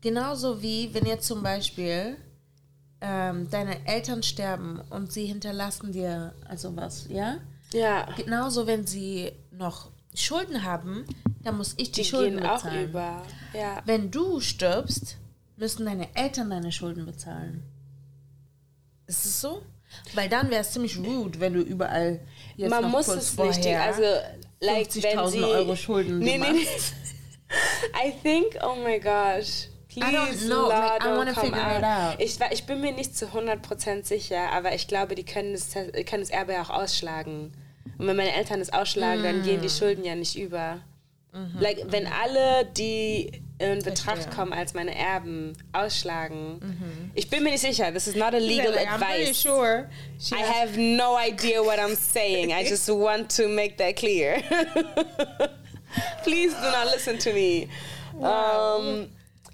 genauso wie, wenn jetzt zum Beispiel ähm, deine Eltern sterben und sie hinterlassen dir also was, ja? Ja, Genauso, wenn sie noch Schulden haben, dann muss ich die, die Schulden bezahlen. über. Ja. Wenn du stirbst, müssen deine Eltern deine Schulden bezahlen. Ist es so? Weil dann wäre es ziemlich rude, wenn du überall jetzt Man noch muss kurz es vorher richtig, also like wenn 50.000 sie Euro Schulden nee, nee, nee. I think, oh my gosh. Please, don't know, like, I wanna figure it out. Ich, bin mir nicht zu 100% sicher, aber ich glaube, die können das, können das Erbe ja auch ausschlagen. Und wenn meine Eltern es ausschlagen, dann gehen Mm. die Schulden ja nicht über. Like, wenn alle, die in Betracht Mhm. Verstehe. kommen als meine Erben, ausschlagen. Ich bin mir nicht sicher. This is not a legal Like, I'm pretty advice. sure. she I have no idea what I'm saying. I just want to make that clear. Please do not listen to me. Um,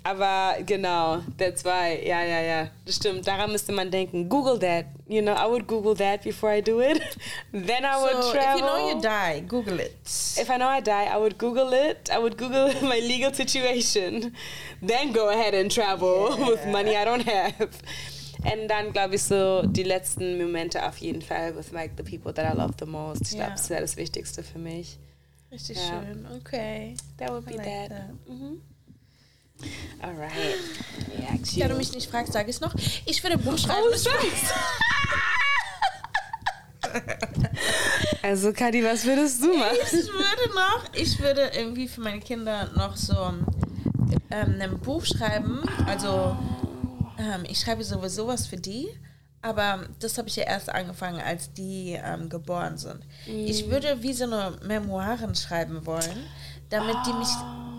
aber genau, that's why. Ja, ja, ja. Das stimmt. Daran müsste man denken. Google that. You know, I would Google that before I do it. Then I would So, travel. if you know you die, Google it. If I know I die, I would Google it. I would Google my legal situation. Then go ahead and travel with money I don't have. Und dann glaube ich so die letzten Momente auf jeden Fall with like the people that I love the most. Ich glaube, Ja. das wäre das Wichtigste für mich. Richtig Ja. schön. Okay. That would be like that. that. Mhm. Alright. Yeah, Da du mich nicht fragst, sage ich es noch. Ich würde Buch schreiben. Also Kadi, was würdest du machen? Ich würde noch, ich würde irgendwie für meine Kinder noch so ähm, ein Buch schreiben. Also ähm, ich schreibe sowieso was für die, aber das habe ich ja erst angefangen, als die ähm, geboren sind. Ich würde wie so eine Memoiren schreiben wollen, damit die mich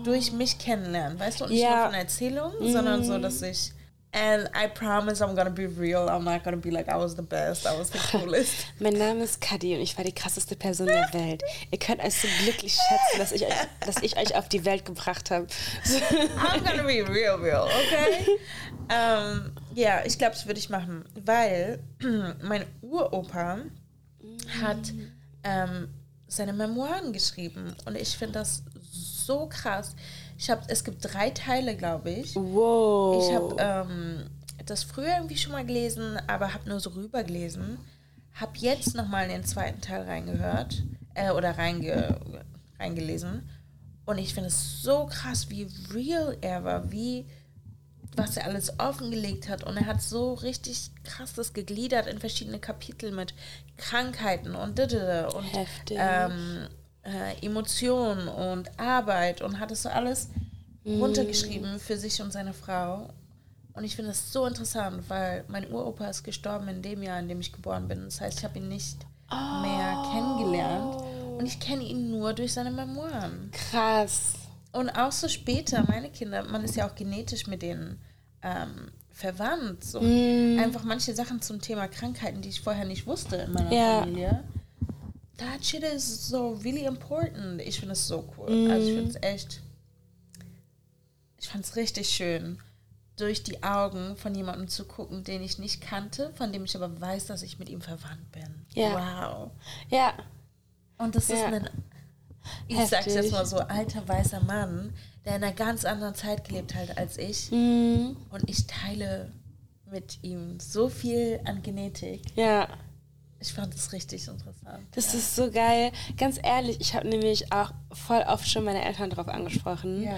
durch mich kennenlernen, weißt du, und nicht nur von Erzählungen, sondern so, dass ich And I promise I'm gonna be real. I'm not gonna be like I was the best, I was the coolest. Mein Name ist Kadi und ich war die krasseste Person der Welt. Ihr könnt euch so glücklich schätzen, dass ich euch, dass ich euch auf die Welt gebracht habe. I'm gonna be real, real, okay? ähm, ja, ich glaube, das würde ich machen, weil mein Uropa hat ähm, seine Memoiren geschrieben und ich finde das so krass. Ich habe, es gibt drei Teile, glaube ich. Wow. Ich habe ähm, das früher irgendwie schon mal gelesen, aber habe nur so rübergelesen. Habe jetzt nochmal in den zweiten Teil reingehört äh, oder reinge, reingelesen. Und ich finde es so krass, wie real er war, wie was er alles offengelegt hat. Und er hat so richtig krass das gegliedert in verschiedene Kapitel mit Krankheiten und und Heftig. ähm, äh, Emotionen und Arbeit und hat es so alles runtergeschrieben für sich und seine Frau. Und ich finde es so interessant, weil mein Uropa ist gestorben in dem Jahr, in dem ich geboren bin. Das heißt, ich habe ihn nicht mehr kennengelernt. Und ich kenne ihn nur durch seine Memoiren. Krass. Und auch so später, meine Kinder, man ist ja auch genetisch mit denen ähm, verwandt. So. Einfach manche Sachen zum Thema Krankheiten, die ich vorher nicht wusste in meiner Ja. Familie. That shit is so really important. Ich finde es so cool. Also ich finde es echt, ich fand es richtig schön, durch die Augen von jemandem zu gucken, den ich nicht kannte, von dem ich aber weiß, dass ich mit ihm verwandt bin. Ja. Wow. Ja. Und das ist Ja. ein ich sag's Heftig. jetzt mal so, alter weißer Mann, der in einer ganz anderen Zeit gelebt hat als ich. Mhm. Und ich teile mit ihm so viel an Genetik. Ja. Ich fand das richtig interessant. Das ist so geil. Ganz ehrlich, ich habe nämlich auch voll oft schon meine Eltern darauf angesprochen. Ja.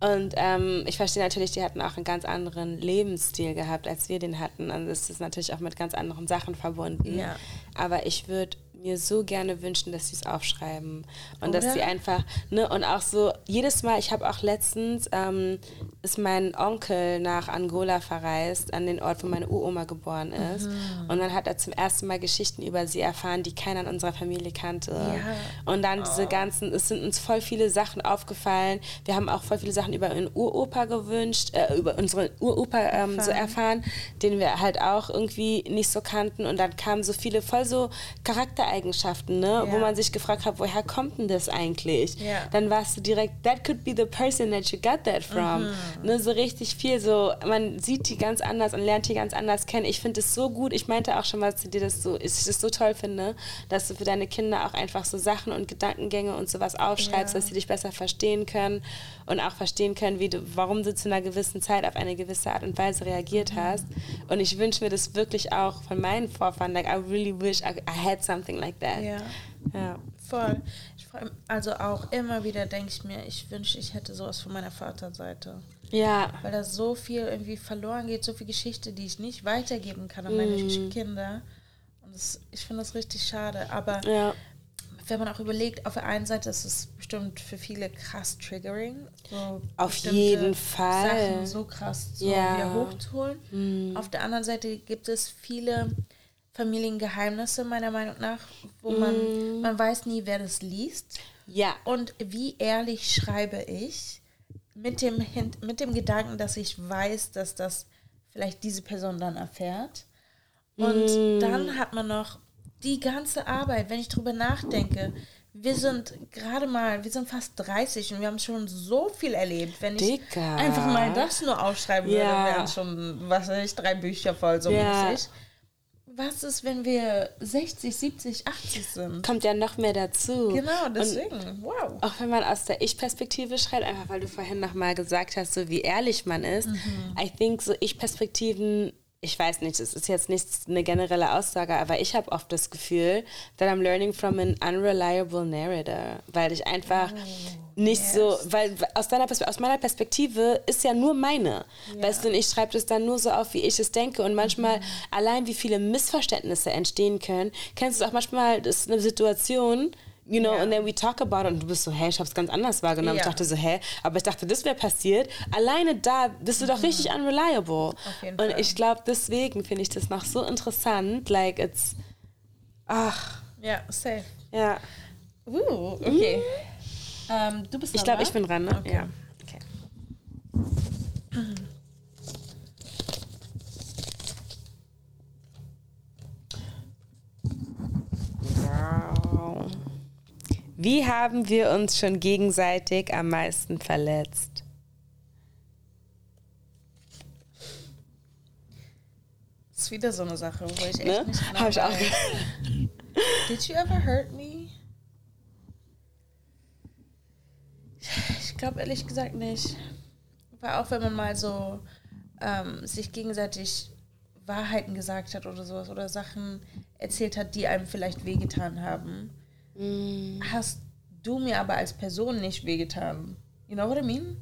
Und ähm, ich verstehe natürlich, die hatten auch einen ganz anderen Lebensstil gehabt, als wir den hatten. Und es ist natürlich auch mit ganz anderen Sachen verbunden. Ja. Aber ich würde mir so gerne wünschen, dass sie es aufschreiben. Und dass Oder? sie einfach, ne, und auch so, jedes Mal, ich habe auch letztens, ähm, ist mein Onkel nach Angola verreist, an den Ort, wo meine Uroma geboren ist. Mhm. Und dann hat er zum ersten Mal Geschichten über sie erfahren, die keiner in unserer Familie kannte. Ja. Und dann diese ganzen, es sind uns voll viele Sachen aufgefallen. Wir haben auch voll viele Sachen über einen Uropa gewünscht, äh, über unsere Uropa ähm, so erfahren, den wir halt auch irgendwie nicht so kannten. Und dann kamen so viele voll so Charaktereigenschaften, ne? wo Ja. man sich gefragt hat, woher kommt denn das eigentlich? Ja. Dann warst du direkt, that could be the person that you got that from. Ne? So richtig viel, so man sieht die ganz anders und lernt die ganz anders kennen. Ich finde es so gut. Ich meinte auch schon mal zu dir, dass du, ich das so toll finde, dass du für deine Kinder auch einfach so Sachen und Gedankengänge und sowas aufschreibst, Ja. dass sie dich besser verstehen können und auch verstehen können, wie du, warum du zu einer gewissen Zeit auf eine gewisse Art und Weise reagiert hast. Und ich wünsche mir das wirklich auch von meinen Vorfahren. Like, I really wish I, I had something like that. Ja, Ja. voll. Ich freu, also auch immer wieder denke ich mir, ich wünsche, ich hätte sowas von meiner Vaterseite. Ja. Weil da so viel irgendwie verloren geht, so viel Geschichte, die ich nicht weitergeben kann an meine Mhm. Kinder. Und das, ich finde das richtig schade. Aber Ja. wenn man auch überlegt, auf der einen Seite ist es bestimmt für viele krass triggering. So Auf jeden Fall. Sachen so krass so Ja. wieder hochzuholen. Auf der anderen Seite gibt es viele Familiengeheimnisse, meiner Meinung nach, wo man, man weiß nie, wer das liest. Ja. Und wie ehrlich schreibe ich mit dem, mit dem Gedanken, dass ich weiß, dass das vielleicht diese Person dann erfährt. Und dann hat man noch die ganze Arbeit, wenn ich drüber nachdenke. Wir sind gerade mal, wir sind fast 30 und wir haben schon so viel erlebt. Wenn ich Dicker. einfach mal das nur aufschreiben würde, Ja. wären schon, was weiß ich, drei Bücher voll so Ja. mäßig. Was ist, wenn wir 60, 70, 80 sind? Kommt ja noch mehr dazu. Genau, Und deswegen. wow. auch wenn man aus der Ich-Perspektive schreibt, einfach weil du vorhin nochmal gesagt hast, so wie ehrlich man ist. I think so Ich-Perspektiven, ich weiß nicht, es ist jetzt nicht eine generelle Aussage, aber ich habe oft das Gefühl, that I'm learning from an unreliable narrator, weil ich einfach nicht so, weil aus, deiner aus meiner Perspektive ist ja nur meine. Weißt du, und ich schreibe das dann nur so auf, wie ich es denke. Und manchmal, allein wie viele Missverständnisse entstehen können, kennst du auch manchmal, das ist eine Situation, you know, Ja. and then we talk about it und du bist so, hä, ich habe es ganz anders wahrgenommen. Ich Ja. dachte so, hä, aber ich dachte, das wäre passiert. Alleine da bist du doch richtig unreliable. Mhm. jeden und ich glaube, deswegen finde ich das noch so interessant. Like, it's, ach, Ja, safe. ja. Uh, okay. Ähm, du bist Ich glaube, ich bin dran, ne? Okay. Ja. Okay. Wow. Wie haben wir uns schon gegenseitig am meisten verletzt? Das ist wieder so eine Sache, wo ich echt Ne? nicht genau Hab ich auch. Did you ever hurt me? Ich glaube ehrlich gesagt nicht. Weil auch wenn man mal so ähm, sich gegenseitig Wahrheiten gesagt hat oder sowas oder Sachen erzählt hat, die einem vielleicht wehgetan haben, Mm. hast du mir aber als Person nicht wehgetan. You know what I mean?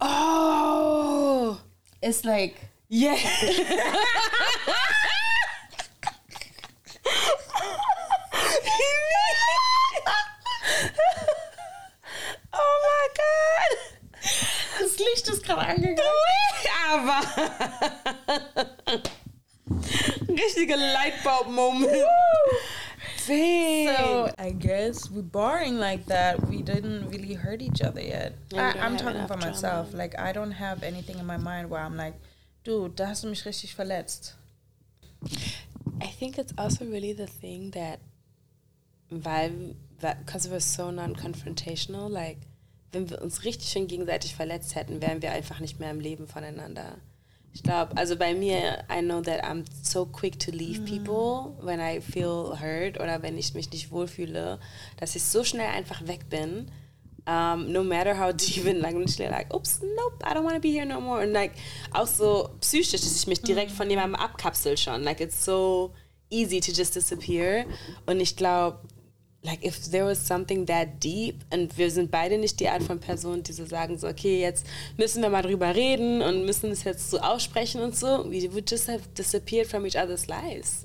Oh! It's like Yeah! oh my God! das Licht ist gerade angegangen. Aber. Richtige Lightbulb-Moment. Dang. So I guess we're boring like that. We didn't really hurt each other yet. I, I'm talking enough for drama. myself. Like I don't have anything in my mind where I'm like, dude, da hast du mich richtig verletzt. I think it's also really the thing that, weil, because we're so non-confrontational, like, wenn wir uns richtig schön gegenseitig verletzt hätten, wären wir einfach nicht mehr im Leben voneinander. Ich glaube, also bei mir, I know that I'm so quick to leave people when I feel hurt oder wenn ich mich nicht wohlfühle, dass ich so schnell einfach weg bin. Um, no matter how deep and like, und ich like, oops, nope, I don't want to be here no more. Und like, auch so psychisch, dass ich mich direkt von jemandem abkapsel schon. Like, it's so easy to just disappear. Und ich glaube, like if there was something that deep und wir sind beide nicht die Art von Person, die so sagen so okay jetzt müssen wir mal drüber reden und müssen es jetzt so aussprechen und so we would just have disappeared from each other's lives.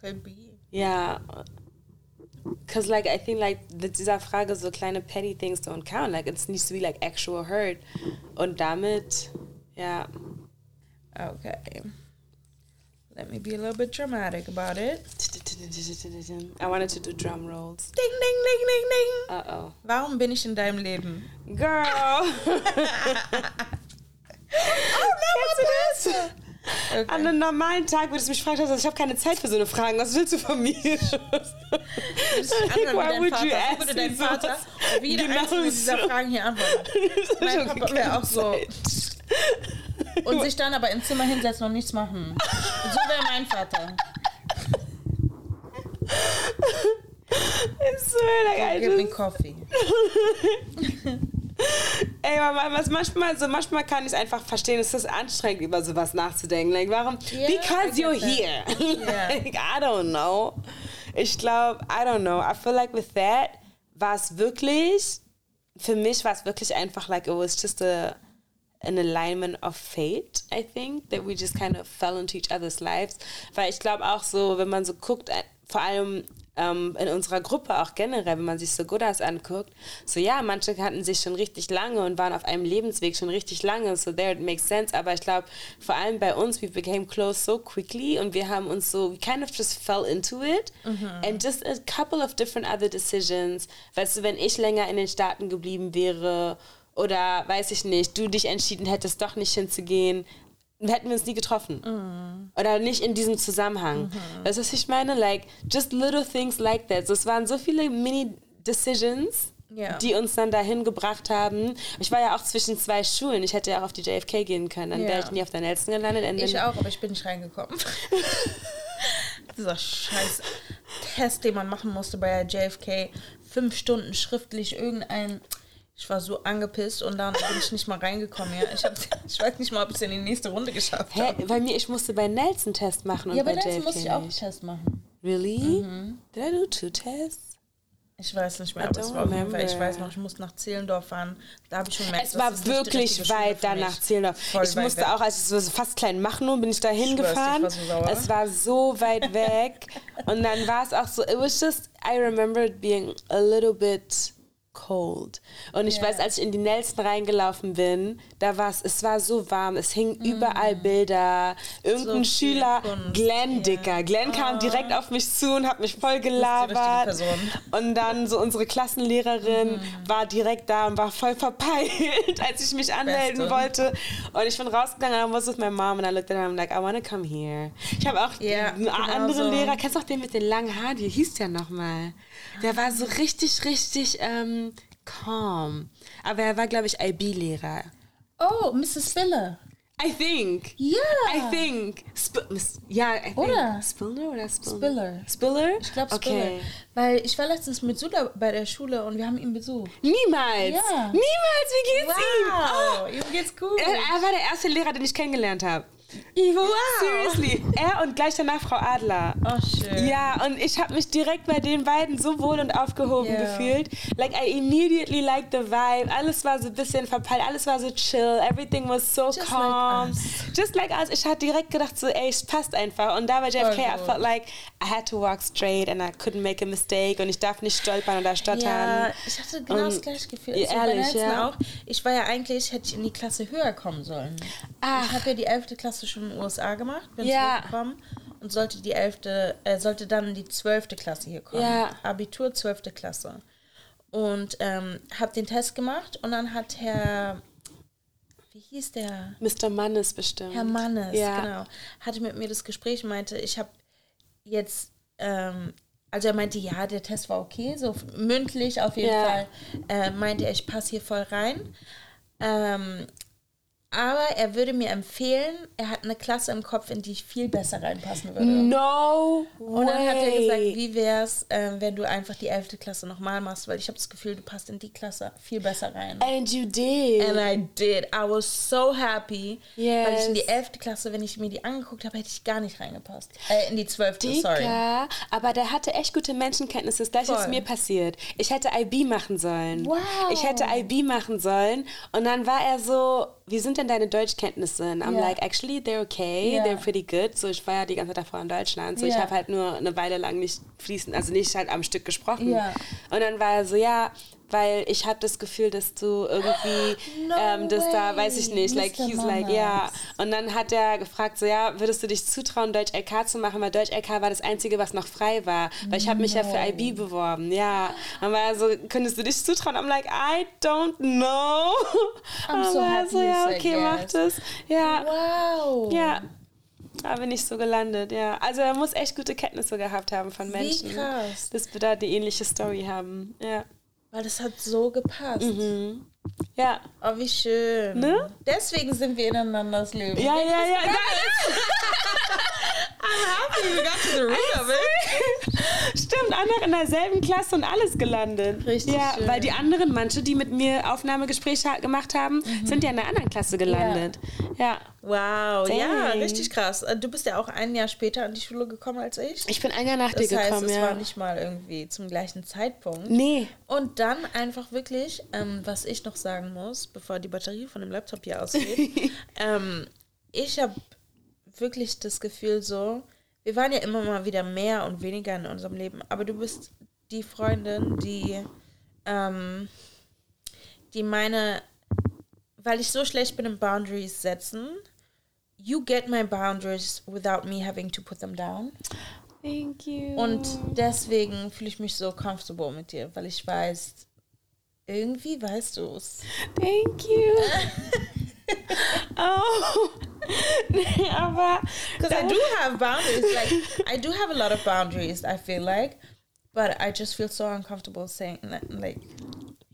Could be. ja. Cause like I think like dieser Frage so kleine petty things don't count. Like it needs to be like actual hurt. Und damit ja. Okay. Let me be a little bit dramatic about it. I wanted to do drum rolls Ding, ding, ding, ding, ding. uh oh Warum bin ich in deinem Leben? girl Oh, Kennst du das? Okay. An einem normalen Tag würdest du mich fragen, ich habe keine Zeit für so eine Frage. Was willst du von mir? Anhören wie dein Vater. So würde dein Vater jede Genau einzelne dieser so. Fragen hier antworten. Mein Papa wäre auch so. Und sich dann aber ins Zimmer hinsetzen und nichts machen. So wäre mein Vater. I swear, like, I Give me coffee. ey, Mama, was manchmal so, manchmal kann ich einfach verstehen, es ist anstrengend, über sowas nachzudenken. Like, warum? Yeah, Because you're that. here. Yeah. like, I don't know. Ich glaube, I don't know. I feel like with that war es wirklich, für mich war es wirklich einfach like, it was just a, an alignment of fate, I think, that we just kind of fell into each other's lives. Weil ich glaube auch so, wenn man so guckt, äh, vor allem ähm, in unserer Gruppe auch generell, wenn man sich so Gooders anguckt, so ja, manche kannten sich schon richtig lange und waren auf einem Lebensweg schon richtig lange, so there it makes sense, aber ich glaube, vor allem bei uns, we became close so quickly und wir haben uns so, we kind of just fell into it. And just a couple of different other decisions, weißt du, wenn ich länger in den Staaten geblieben wäre oder weiß ich nicht, du dich entschieden hättest, doch nicht hinzugehen, hätten wir uns nie getroffen. Oder nicht in diesem Zusammenhang. Weißt du, was ich meine? Like, just little things like that. So, es waren so viele Mini-Decisions, Ja. die uns dann dahin gebracht haben. Ich war ja auch zwischen zwei Schulen. Ich hätte ja auch auf die JFK gehen können. Dann wäre Ja. ich nie auf der Nelson gelandet. And Ich auch, aber ich bin nicht reingekommen. Dieser scheiß Test, den man machen musste bei der JFK. Fünf Stunden schriftlich irgendein. Ich war so angepisst und dann bin ich nicht mal reingekommen. Ja. Ich, ich weiß nicht mal, ob ich es in die nächste Runde geschafft Hä? habe. Bei mir, ich musste bei Nelson Test machen und Ja, bei JFK jetzt musste ich auch einen. Test machen. Really? Did I do two tests? Ich weiß nicht mehr, I aber es war auf jeden Fall, ich weiß noch, ich musste nach Zehlendorf fahren. Da habe ich schon gemerkt, Es war wirklich weit dann nach Zehlendorf. Voll Ich musste weg. auch, als es so fast klein Machnow bin ich da hingefahren. Es war so weit weg. Und dann war es auch so, it was just, I remember it being a little bit cold. Und ich Ja. weiß, als ich in die Nelson reingelaufen bin, da war es, es war so warm, es hingen überall Bilder. Irgendein Mm. So Schüler, Kunst, Glenn ja. Dicker. Glenn kam direkt auf mich zu und hat mich voll gelabert. Und dann so unsere Klassenlehrerin war direkt da und war voll verpeilt, als ich mich anmelden Beste. wollte. Und ich bin rausgegangen und I was with my mom and I looked at her and I'm like, I want to come here. Ich habe auch Ja, einen genau anderen so. Lehrer, kennst du auch den mit den langen Haaren? Wie hieß der nochmal? Der war so richtig, richtig ähm, calm. Aber er war, glaube ich, IB-Lehrer. Oh, Mrs. Filler. I think. Ja. I think. Sp ja, I think. Oder? Spiller oder Spiller? Spiller. Spiller? Ich glaube, Okay. Weil ich war letztens mit Suda bei der Schule und wir haben ihn besucht. Niemals. Ja. Niemals. Wie geht's ihm? Oh. ihm geht's gut. Er, er war der erste Lehrer, den ich kennengelernt habe. Wow. Seriously. Er und gleich danach Frau Adler. Oh, schön. Ja, und ich habe mich direkt bei den beiden so wohl und aufgehoben Ja. gefühlt. Like, I immediately liked the vibe. Alles war so ein bisschen verpeilt, alles war so chill. Everything was so Just calm. like us. Just like us. Ich hatte direkt gedacht, so, ey, es passt einfach. Und da bei JFK, I gut. felt like I had to walk straight and I couldn't make a mistake. Und ich darf nicht stolpern oder stottern. Ja, ich hatte genau das Und- gleiche Gefühl. Also ehrlich, ja. auch. Ich war ja eigentlich, hätte ich in die Klasse höher kommen sollen. Ach. Ich habe ja die 11. Klasse schon in den USA gemacht, bin Ja. zurückgekommen und sollte die 11., äh, sollte dann die 12. Klasse hier kommen. Ja. Abitur 12. Klasse. Und ähm, habe den Test gemacht und dann hat Herr, wie hieß der? Mr. Mannes bestimmt. Herr Mannes, ja. genau, hatte mit mir das Gespräch, meinte, ich habe jetzt, ähm, also er meinte, ja, der Test war okay, so mündlich auf jeden Ja. Fall, äh, meinte er, ich passe hier voll rein. Ähm, Aber er würde mir empfehlen, er hat eine Klasse im Kopf, in die ich viel besser reinpassen würde. No Und dann hat er gesagt, way. wie wär's, ähm, wenn du einfach die 11. Klasse nochmal machst, weil ich habe das Gefühl, du passt in die Klasse viel besser rein. And you did. And I did. I was so happy. Weil ich in die Yes. 11. Klasse, wenn ich mir die angeguckt habe, hätte ich gar nicht reingepasst. Äh, in die 12. sorry. Dicker, aber der hatte echt gute Menschenkenntnisse. Das gleiche ist mir passiert. Ich hätte IB machen sollen. Wow. Ich hätte IB machen sollen. Und dann war er so, wie sind denn deine Deutschkenntnisse? Und I'm Ja. like, actually, they're okay. Ja. They're pretty good. So, ich war ja die ganze Zeit davor in Deutschland. So, ich Ja. habe halt nur eine Weile lang nicht fließend, also nicht halt am Stück gesprochen. Und dann war er so, ja, weil ich habe das Gefühl, dass du irgendwie, No ähm, das da, weiß ich nicht, like, Mr. he's like, ja. Und dann hat er gefragt, so, ja, würdest du dich zutrauen, Deutsch LK zu machen? Weil Deutsch LK war das Einzige, was noch frei war. Weil ich habe mich ja für IB beworben, ja. Dann war so, könntest du dich zutrauen? I'm like, I don't know. I'm so happy so, ja, okay, mach das. Ja, Wow. ja. Da bin ich so gelandet, ja. Also er muss echt gute Kenntnisse gehabt haben von Wie Menschen. krass. Dass wir da eine ähnliche Story haben, ja. Weil das hat so gepasst. Ja. Oh, wie schön. Ne? Deswegen sind wir ineinanders Leben. Ja, ja, ja. happy we got to the root of it. Stimmt, andere in derselben Klasse und alles gelandet. Richtig Ja, schön. weil die anderen, manche, die mit mir Aufnahmegespräche gemacht haben, sind ja in einer anderen Klasse gelandet. Ja. Wow, ja, Dang. richtig krass. Äh, Du bist ja auch ein Jahr später an die Schule gekommen als ich. Ich bin ein Jahr nach Das dir heißt, gekommen, es ja. war nicht mal irgendwie zum gleichen Zeitpunkt. nee. Und dann einfach wirklich, ähm, was ich noch sagen muss, bevor die Batterie von dem Laptop hier ausgeht, ähm, ich habe wirklich das Gefühl so, wir waren ja immer mal wieder mehr und weniger in unserem Leben, aber du bist die Freundin, die, ähm, die meine, weil ich so schlecht bin im Boundaries setzen, you get my boundaries without me having to put them down. Thank you. Und deswegen fühle ich mich so comfortable mit dir, weil ich weiß, irgendwie weißt du es. Thank you. oh. Because I do have boundaries. Like, I do have a lot of boundaries, I feel like. But I just feel so uncomfortable saying, that, like,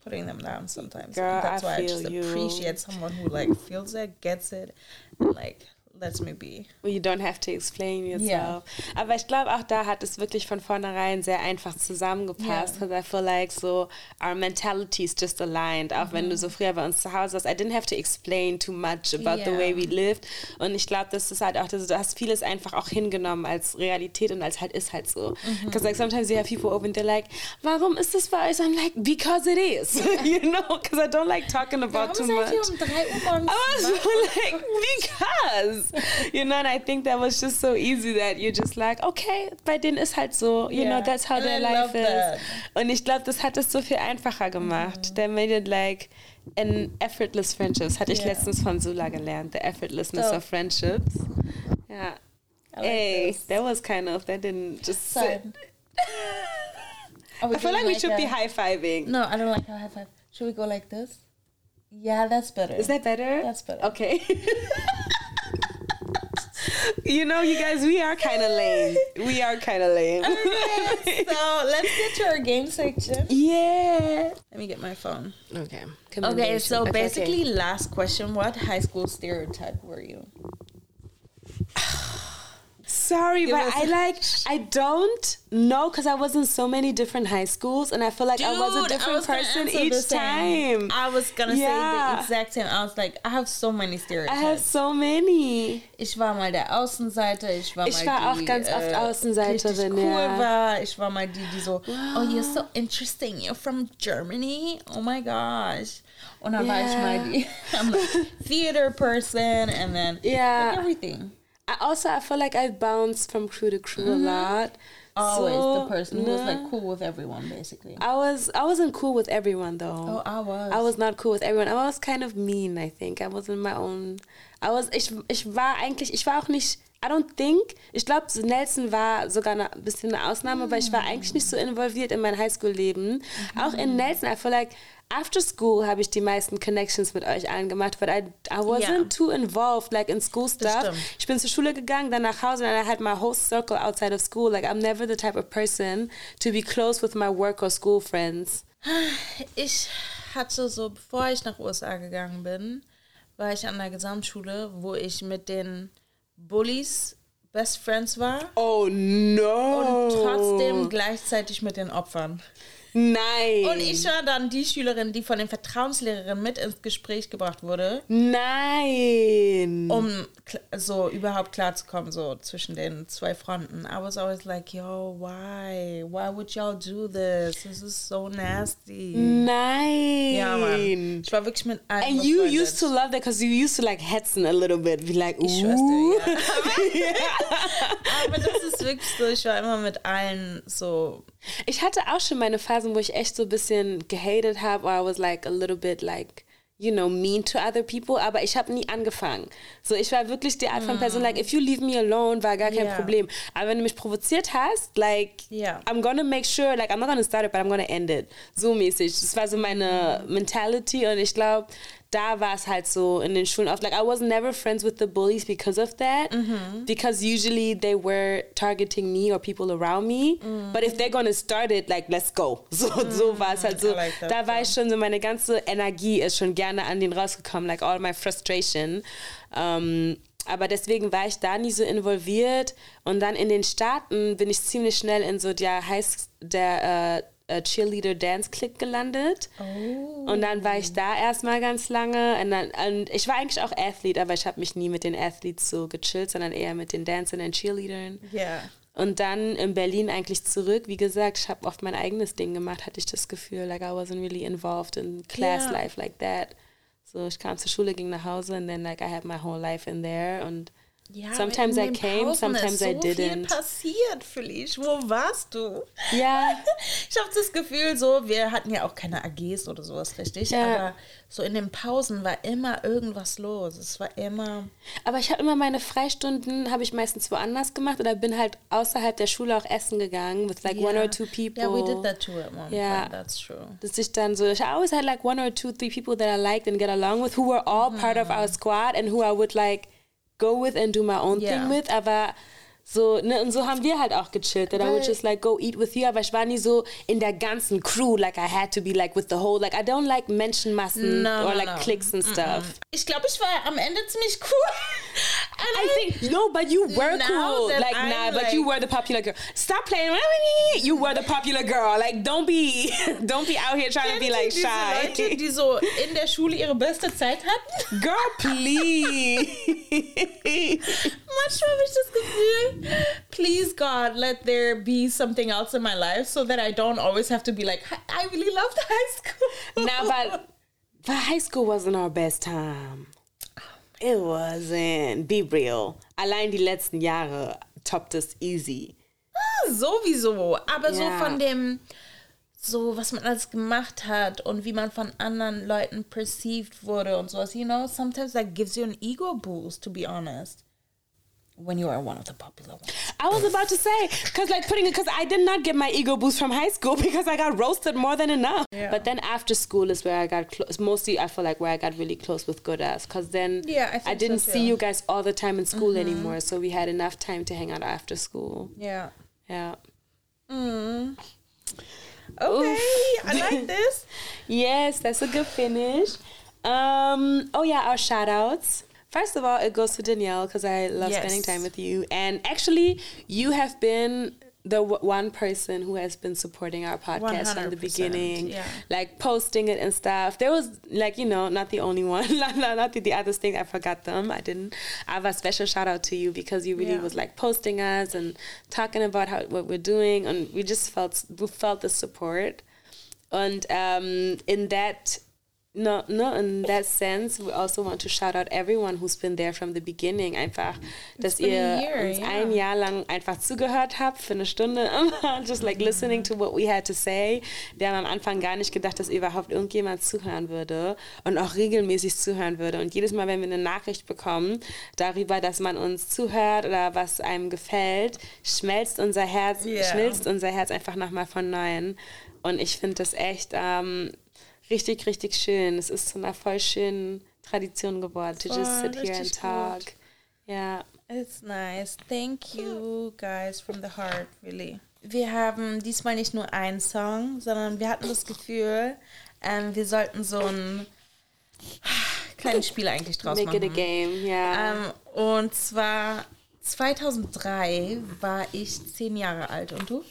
putting them down sometimes. Girl, That's I why I just you. appreciate someone who, like, feels it, gets it, and, like, lets me be. You don't have to explain yourself. Aber ich glaube, auch da hat es wirklich von vornherein sehr einfach zusammengepasst. Because I feel like so our mentalities just aligned. Auch wenn Mhm. du so früher bei uns zu Hause warst. I didn't have to explain too much about the Ja. way we lived. Und ich glaube, das ist halt auch, dass du hast vieles einfach auch hingenommen als Realität und als halt ist halt so. Mhm. Because like sometimes you have people and they're like, warum ist das bei euch? I'm like, because it is. you know, because I don't like talking about too Warum much. seid ihr um 3 Uhr morgens I was wach? like, because, you know, and I think that was just so easy that you're just like, okay, bei denen ist halt so, you know, that's how And their I life love is. that. Und ich glaube, das hat es so viel einfacher gemacht. Mhm. That made it like an effortless friendships. Hatte ich Yeah. letztens von Sula gelernt, the effortlessness Dope. of friendships. Yeah. I like Hey, this. that was kind of, that didn't just sit. Side. Are we I feel doing like we should be high fiving. No, I don't like how high five. Should we go like this? Yeah, that's better. Is that better? That's better. Okay. you know, you guys, we are kind of lame. We are kind of lame. Okay, so let's get to our game section. yeah. Let me get my phone. Okay. Okay, so Okay, basically, okay. last question: What high school stereotype were you? Sorry, Give but I like I don't know because I was in so many different high schools, and I feel like I was a different gonna person each time. I was gonna say the exact same. I was like, I have so many stereotypes. I have so many. ich war mal der Außenseiter, ich war Ich mal war die, auch ganz oft äh, Außenseiterin, richtig er cool ja. war. Ich war mal die, die so, oh, you're so interesting, you're from Germany, oh my gosh. Und dann war ich mal die, I'm a theater person, and then Yeah. like everything. I also I feel like I bounced from crew to crew a mm-hmm. lot. Always So, the person who was like cool with everyone, basically. I was I wasn't cool with everyone though. Oh, I was. I was not cool with everyone. I was kind of mean, I think. I was in my own. I was, ich, ich war eigentlich, ich war auch nicht, I don't think, ich glaube, Nelson war sogar eine, ein bisschen eine Ausnahme, aber ich war eigentlich nicht so involviert in mein Highschool-Leben. Auch in Nelson, I feel like, after school habe ich die meisten Connections mit euch allen gemacht, but I, I wasn't Ja. too involved, like in school stuff. Ich bin zur Schule gegangen, dann nach Hause, and I had my whole circle outside of school. Like, I'm never the type of person to be close with my work or school friends. Ich hatte so, bevor ich nach USA gegangen bin, war ich an der Gesamtschule, wo ich mit den Bullies Best Friends war Oh no. und trotzdem gleichzeitig mit den Opfern. Nein. Und ich war dann die Schülerin, die von den Vertrauenslehrerinnen mit ins Gespräch gebracht wurde, Nein. um so überhaupt klarzukommen, so zwischen den zwei Fronten. I was always like, yo, why? Why would y'all do this? This is so nasty. Nein. Ja, Mann. Ich war wirklich mit allen And you befreundet. used to love that because you used to like hetzen a little bit. Be like, Ich ooh. schwör's dir, ja. Aber das ist wirklich so, ich war immer mit allen so, Ich hatte auch schon meine Phasen, wo ich echt so ein bisschen gehatet habe, or I was like a little bit like, you know, mean to other people, aber ich habe nie angefangen. So, ich war wirklich die Art von Person, like, if you leave me alone, war gar kein Ja. Problem. Aber wenn du mich provoziert hast, like, Ja. I'm gonna make sure, like, I'm not gonna start it, but I'm gonna end it. So mäßig. Das war so meine Mentality und ich glaube, da war es halt so in den Schulen oft, like, I was never friends with the bullies because of that. Because usually they were targeting me or people around me. But if they're gonna start it, like, let's go. So, so war es halt so. Like that, da war ich schon so, meine ganze Energie ist schon gerne an den rausgekommen, like all my frustration. Ähm, aber deswegen war ich da nie so involviert. Und dann in den Staaten bin ich ziemlich schnell in so der, Heiß, der äh, Cheerleader Dance Click gelandet. Und dann war ich da erstmal ganz lange. Und, dann, und ich war eigentlich auch Athlete, aber ich habe mich nie mit den Athletes so gechillt, sondern eher mit den Dancern und Cheerleadern. ja. Und dann in Berlin eigentlich zurück. Wie gesagt, ich habe oft mein eigenes Ding gemacht, hatte ich das Gefühl. Like I wasn't really involved in class Ja. life like that. So ich kam zur Schule, ging nach Hause and then like I had my whole life in there. Und Ja, sometimes I came, Pausen sometimes ist I so viel didn't. passiert, Felice. Wo warst du? Ja, Ich habe das Gefühl, so, wir hatten ja auch keine AGs oder sowas, richtig? Ja. Aber so in den Pausen war immer irgendwas los. Es war immer. aber ich habe immer meine Freistunden, habe ich meistens woanders gemacht oder bin halt außerhalb der Schule auch essen gegangen with like one Ja. or two people. Yeah, we did that too at one Ja. point. That's true. dass ich dann so, I always had like one or two, three people that I liked and get along with who were all part of our squad and who I would like go with and do my own Ja. thing with, aber so, ne, und so haben wir halt auch gechillt, that I would just like go eat with you, aber ich war nie so in der ganzen Crew, like I had to be like with the whole, like I don't like Menschenmassen No, or like no. cliques and stuff. Ich glaube, ich war am Ende ziemlich cool. And I think no, but you were cool. Like I'm, nah, but you like- were the popular girl. Stop playing. You were the popular girl. Like don't be, don't be out here trying to be like shy. Leute, die so in der Schule ihre beste Zeit hatten? Girl, please. Manchmal habe ich das Gefühl, please God, let there be something else in my life so that I don't always have to be like, I really loved high school. now, but, but high school wasn't our best time. It wasn't. Be real. Allein die letzten Jahre topped us easy. Ah, sowieso, aber so Ja. von dem, so was man alles gemacht hat und wie man von anderen Leuten perceived wurde und sowas, you know, sometimes that gives you an ego boost, to be honest. When you are one of the popular ones. I was about to say, because like putting it, because I did not get my ego boost from high school because I got roasted more than enough. Yeah. But then after school is where I got close. Mostly, I feel like where I got really close with good ass, because then Yeah, I think didn't so, see you guys all the time in school anymore, so we had enough time to hang out after school. Yeah. Yeah. Okay, I like this. Yes, that's a good finish. Um, oh yeah, our shout outs. First of all, it goes to Danielle because I love Yes. spending time with you. And actually, you have been the w- one person who has been supporting our podcast from the beginning, yeah. like posting it and stuff. There was like you know not the only one, not, not, not the, the others thing. I forgot them. I didn't. I have a special shout out to you because you really Yeah. was like posting us and talking about how what we're doing, and we just felt we felt the support. And um, in that no, no, in that sense, we also want to shout out everyone who's been there from the beginning. Einfach, dass ihr year, uns yeah. ein Jahr lang einfach zugehört habt für eine Stunde, just like listening to what we had to say. Wir haben am Anfang gar nicht gedacht, dass überhaupt irgendjemand zuhören würde und auch regelmäßig zuhören würde. Und jedes Mal, wenn wir eine Nachricht bekommen darüber, dass man uns zuhört oder was einem gefällt, schmelzt unser Herz, Yeah. schmilzt unser Herz einfach nochmal von Neuem. Und ich finde das echt ähm, richtig, richtig schön. Es ist zu einer voll schönen Tradition geworden, to just sit here and talk. gut. Ja. It's nice. Thank you guys from the heart, really. Wir haben diesmal nicht nur einen Song, sondern wir hatten das Gefühl, ähm, wir sollten so ein kleines Spiel eigentlich draus Make it a machen. game, ja. Ähm, und zwar 2003 war ich zehn Jahre alt und du?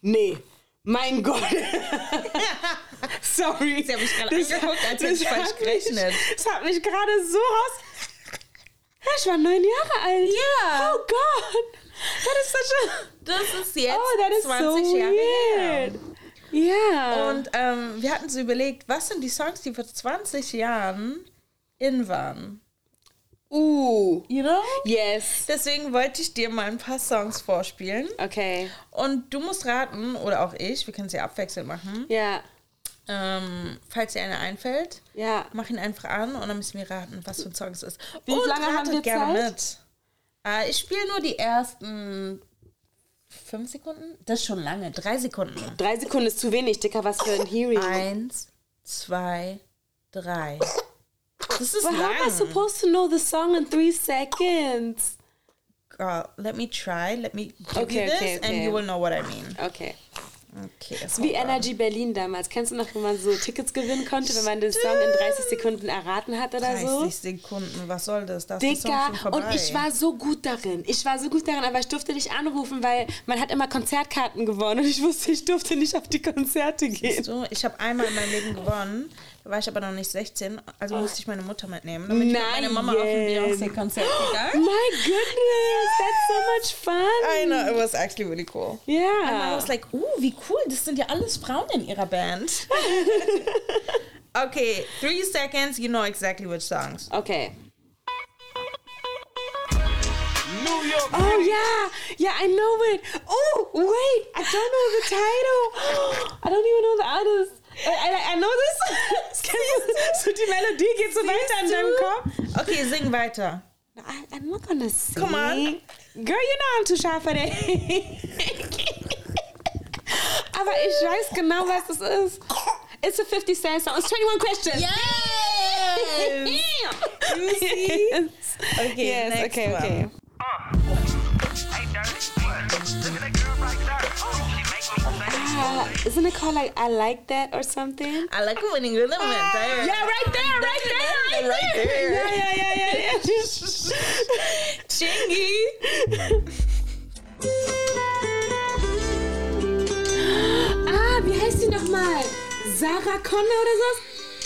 Nee. Mein Gott. Sorry. Sie haben mich gerade angeguckt, als hätte ich falsch hat mich- gerechnet. Das hat mich gerade so raus. Ja, ich war neun Jahre alt. Ja. Oh Gott. Das ist such a... Das ist jetzt Oh, that is 20 so Jahre her. Ja. Und ähm, wir hatten so überlegt, was sind die Songs, die vor 20 Jahren in waren? Uh. You know? Yes. Deswegen wollte ich dir mal ein paar Songs vorspielen. Okay. Und du musst raten, oder auch ich, wir können es ja abwechselnd machen. Ja. Ähm, falls dir einer einfällt, Ja. mach ihn einfach an und dann müssen wir raten, was für ein Song es ist. Wie und lange haben wir gerne Zeit? mit. Äh, ich spiele nur die ersten fünf Sekunden. Das ist schon lange. Drei Sekunden. Drei Sekunden ist zu wenig, Dicker. Was für ein Hearing. Eins, zwei, drei. Das ist But how am I supposed to know the song in three seconds? Girl, let me try. Let me give Okay, you this okay, and okay. you will know what I mean. Okay. Okay, Wie Energy Berlin damals. Kennst du noch, wo man so Tickets gewinnen konnte, wenn man den Song in 30 Sekunden erraten hat oder so? 30 Sekunden, was soll das? Das ist Dicker, und ich war so gut darin. Ich war so gut darin, aber ich durfte nicht anrufen, weil man hat immer Konzertkarten gewonnen und ich wusste, ich durfte nicht auf die Konzerte gehen. so, ich habe einmal in meinem Leben gewonnen. Da war ich aber noch nicht 16, also musste ich meine Mutter mitnehmen. Dann bin ich mit meiner Mama auf ein Nein. Beyoncé-Konzert Oh gegangen. my goodness, that's so much fun. I know, it was actually really cool. And I Yeah. was like, uh, wie cool, das sind ja alles Frauen in ihrer Band. okay, three seconds, you know exactly which songs. Okay. New York Oh yeah, yeah, I know it. Oh wait, I don't know the title. I don't even know the artist. I, I, I know this. so die Melodie geht so weiter in deinem Kopf. Okay, sing weiter. No, I, I'm not gonna sing. Come on. Girl, you know I'm too shy for that. Aber ich weiß genau, was das ist. It's a 50 Cent song. It's 21 questions. You see? yes. Okay, Yes, next okay, one. okay. Hey, say. Uh, isn't it called like I like that or something? I like it when you went there. Yeah, right there, right there, Right there. Yeah, yeah, yeah, yeah, yeah. Chingy. ah, wie heißt die nochmal? Sarah Connor oder so?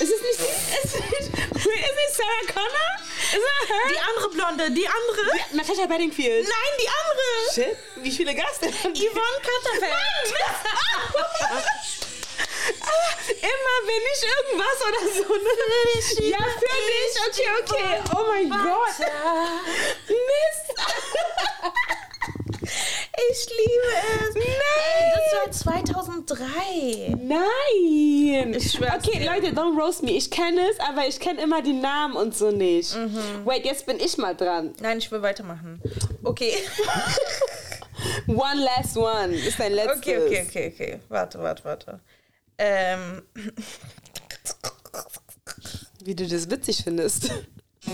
Ist es nicht, ist es, wait, is it Sarah Connor? Is that her? Die andere Blonde, die andere. Natasha Bedingfield. Nein, die andere. Shit, wie viele Gast denn? Yvonne Katterfeld. Immer wenn ich irgendwas oder so. Ne? Ja, für dich. Okay, okay. Oh mein Gott. Mist. Ich liebe es. Nein. Das war 2003. Nein. Ich schwör's Okay, dir. Leute, don't roast me. Ich kenne es, aber ich kenne immer die Namen und so nicht. Wait, jetzt bin ich mal dran. Nein, ich will weitermachen. Okay. One last one. Ist dein letztes. Okay, okay, okay, okay. Warte, warte, warte. Ähm, Wie du das witzig findest.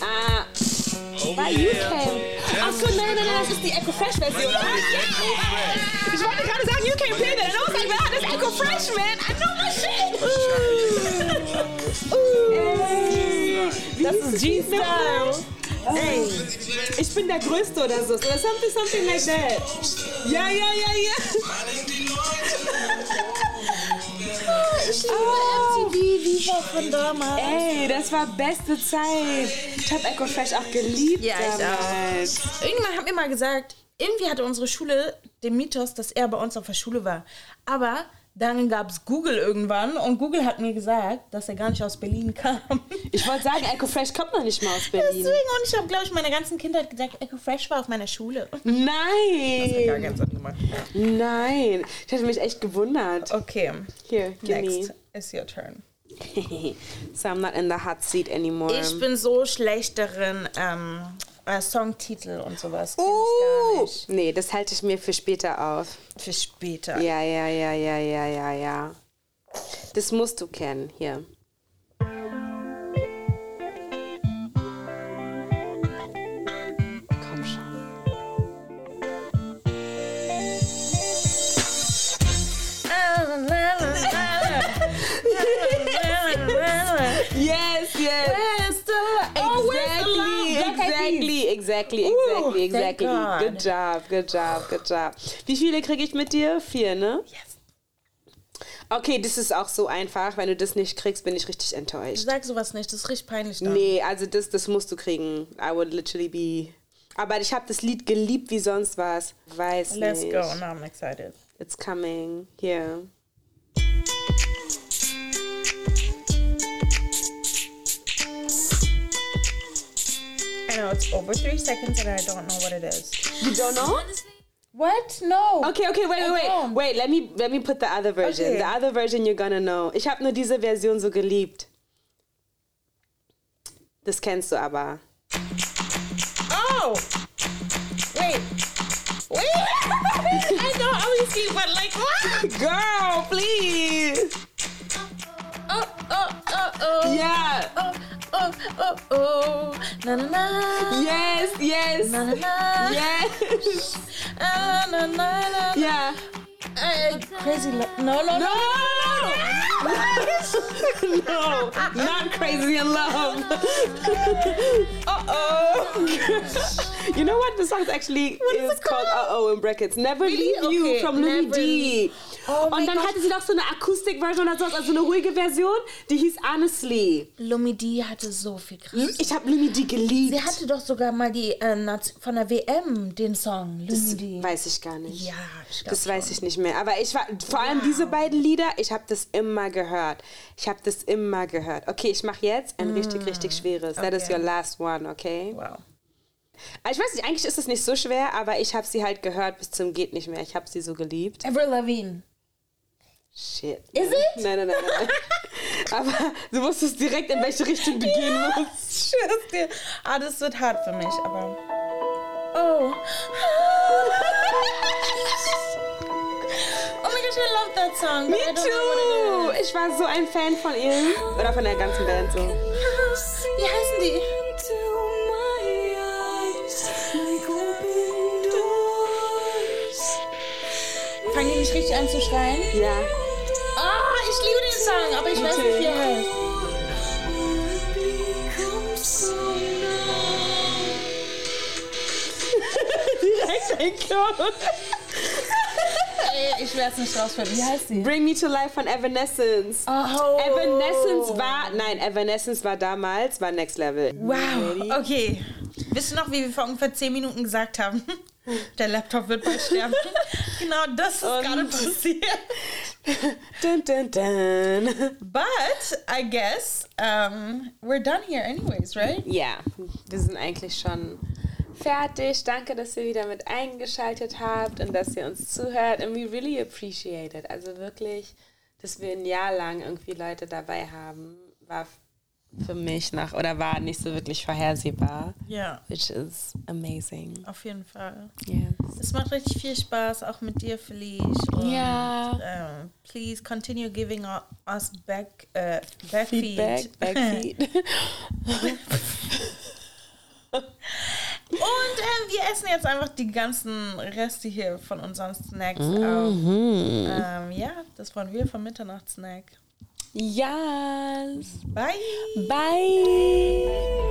ah. Bei UK. Ach so, nein, nein, nein, das ist die Echo Fresh Version. Ah. Ich wollte gerade sagen, you can play that. And I was like, wow, das ist Echo Fresh, man. I know my shit. Das ist G-Style. Ey, ich bin der Größte oder so. Oder something, something like that. Ja, ja, ja, ja. MTV Viva von damals. Ey, das war beste Zeit. Ich hab Echo Fresh auch geliebt Ja, ich damals. Irgendjemand hat mir mal gesagt, irgendwie hatte unsere Schule den Mythos, dass er bei uns auf der Schule war. Aber dann gab es Google irgendwann und Google hat mir gesagt, dass er gar nicht aus Berlin kam. Ich wollte sagen, Echo Fresh kommt noch nicht mal aus Berlin. Deswegen, und ich habe, glaube ich, meine ganzen Kindheit gesagt, Echo Fresh war auf meiner Schule. Gar Nein. keinen Sinn gemacht. Nein. Ich hatte mich echt gewundert. Okay, Hier, give next me. is your turn. so I'm not in the hot seat anymore. Ich bin so schlecht darin, ähm, äh, Songtitel und sowas. Uh, nicht. nee, das halte ich mir für später auf. Für später. Ja, ja, ja, ja, ja, ja, ja. Das musst du kennen. Hier. Komm schon. Yes, yes. Exactly, exactly, exactly, exactly. God. Good job, good job, good job. Wie viele kriege ich mit dir? Vier, ne? Yes. Okay, das ist auch so einfach. Wenn du das nicht kriegst, bin ich richtig enttäuscht. Sag sowas nicht, das ist richtig peinlich. Dann. Nee, also das, das musst du kriegen. I would literally be. Aber ich habe das Lied geliebt wie sonst was. Weiß Let's nicht. go, now I'm excited. It's coming. Here. Know it's over three seconds and I don't know what it is. You don't know? What? No. Okay, okay, wait, wait, wait. Wait, let me let me put the other version. Okay. The other version you're gonna know. Ich habe nur diese Version so geliebt. Das kennst du aber. Oh! Wait. Wait! I know obviously, but like what? Girl, please. Oh, oh, oh, oh. Yeah. Oh, oh, oh, oh. Na na na. Yes, yes. Na na na. Yes. Ah, na na na. Yeah. Uh, crazy. Lo- no, no, No, no. no, no, no. no, not crazy in love. uh oh. you know what? The song's actually is is it called? Uh oh in brackets. Never Leave You Okay, from Louis D. Oh Und dann Gott. hatte sie noch so eine Akustikversion oder sowas, also eine ruhige Version, die hieß Honestly. Lumi D hatte so viel krass. Ich habe Louis D geliebt. Sie hatte doch sogar mal die äh, von der WM den Song Lumi D. Weiß ich gar nicht. Ja, ich glaub Das weiß ich nicht mehr. Aber ich war, vor allem diese beiden Lieder, ich habe das immer gehört. Ich habe das immer gehört. Okay, ich mache jetzt ein richtig, richtig schweres. That is Mm, okay. your last one, okay? Wow. Ah, Ich weiß nicht, eigentlich ist es nicht so schwer, aber ich habe sie halt gehört bis zum geht nicht mehr. Ich habe sie so geliebt. Avril Lavigne. Shit. Is it? Nein, nein, nein, nein. aber du wusstest direkt, in welche Richtung du gehen musst. Schwör's dir. Ah, das wird hart für mich, aber. Oh. Oh my gosh, I love that song. Me too. Ich war so ein Fan von ihr. Oder von der ganzen Band so. Wie heißen die? Fangen die nicht richtig an zu schreien? Ja. Ah, ich liebe den Song, aber ich weiß nicht, wie er heißt. Direkt ein Chor. Ey, ich werde es nicht rausfinden. Wie heißt sie? Bring Me to Life von Evanescence. Oh. Evanescence war, nein, Evanescence war damals, war Next Level. Wow, okay. Wisst ihr noch, wie wir vor ungefähr 10 Minuten gesagt haben? Der Laptop wird bald sterben. Genau das ist gerade passiert. Dun, dun, dun. But I guess um, we're done here anyways, right? Ja, wir sind eigentlich schon fertig. Danke, dass ihr wieder mit eingeschaltet habt und dass ihr uns zuhört. And we really appreciate it. Also wirklich, dass wir ein Jahr lang irgendwie Leute dabei haben, war für mich noch oder war nicht so wirklich vorhersehbar. Ja, Which is amazing. auf jeden Fall. Yes. Es macht richtig viel Spaß, auch mit dir, Felice. Ja. ähm, please continue giving us back, äh, backfeed. Feedback, Backfeed. Und ähm, wir essen jetzt einfach die ganzen Reste hier von unseren Snacks auf. Ähm, ja, das waren wir vom Mitternachtssnack. Yes. Bye. Bye. Bye.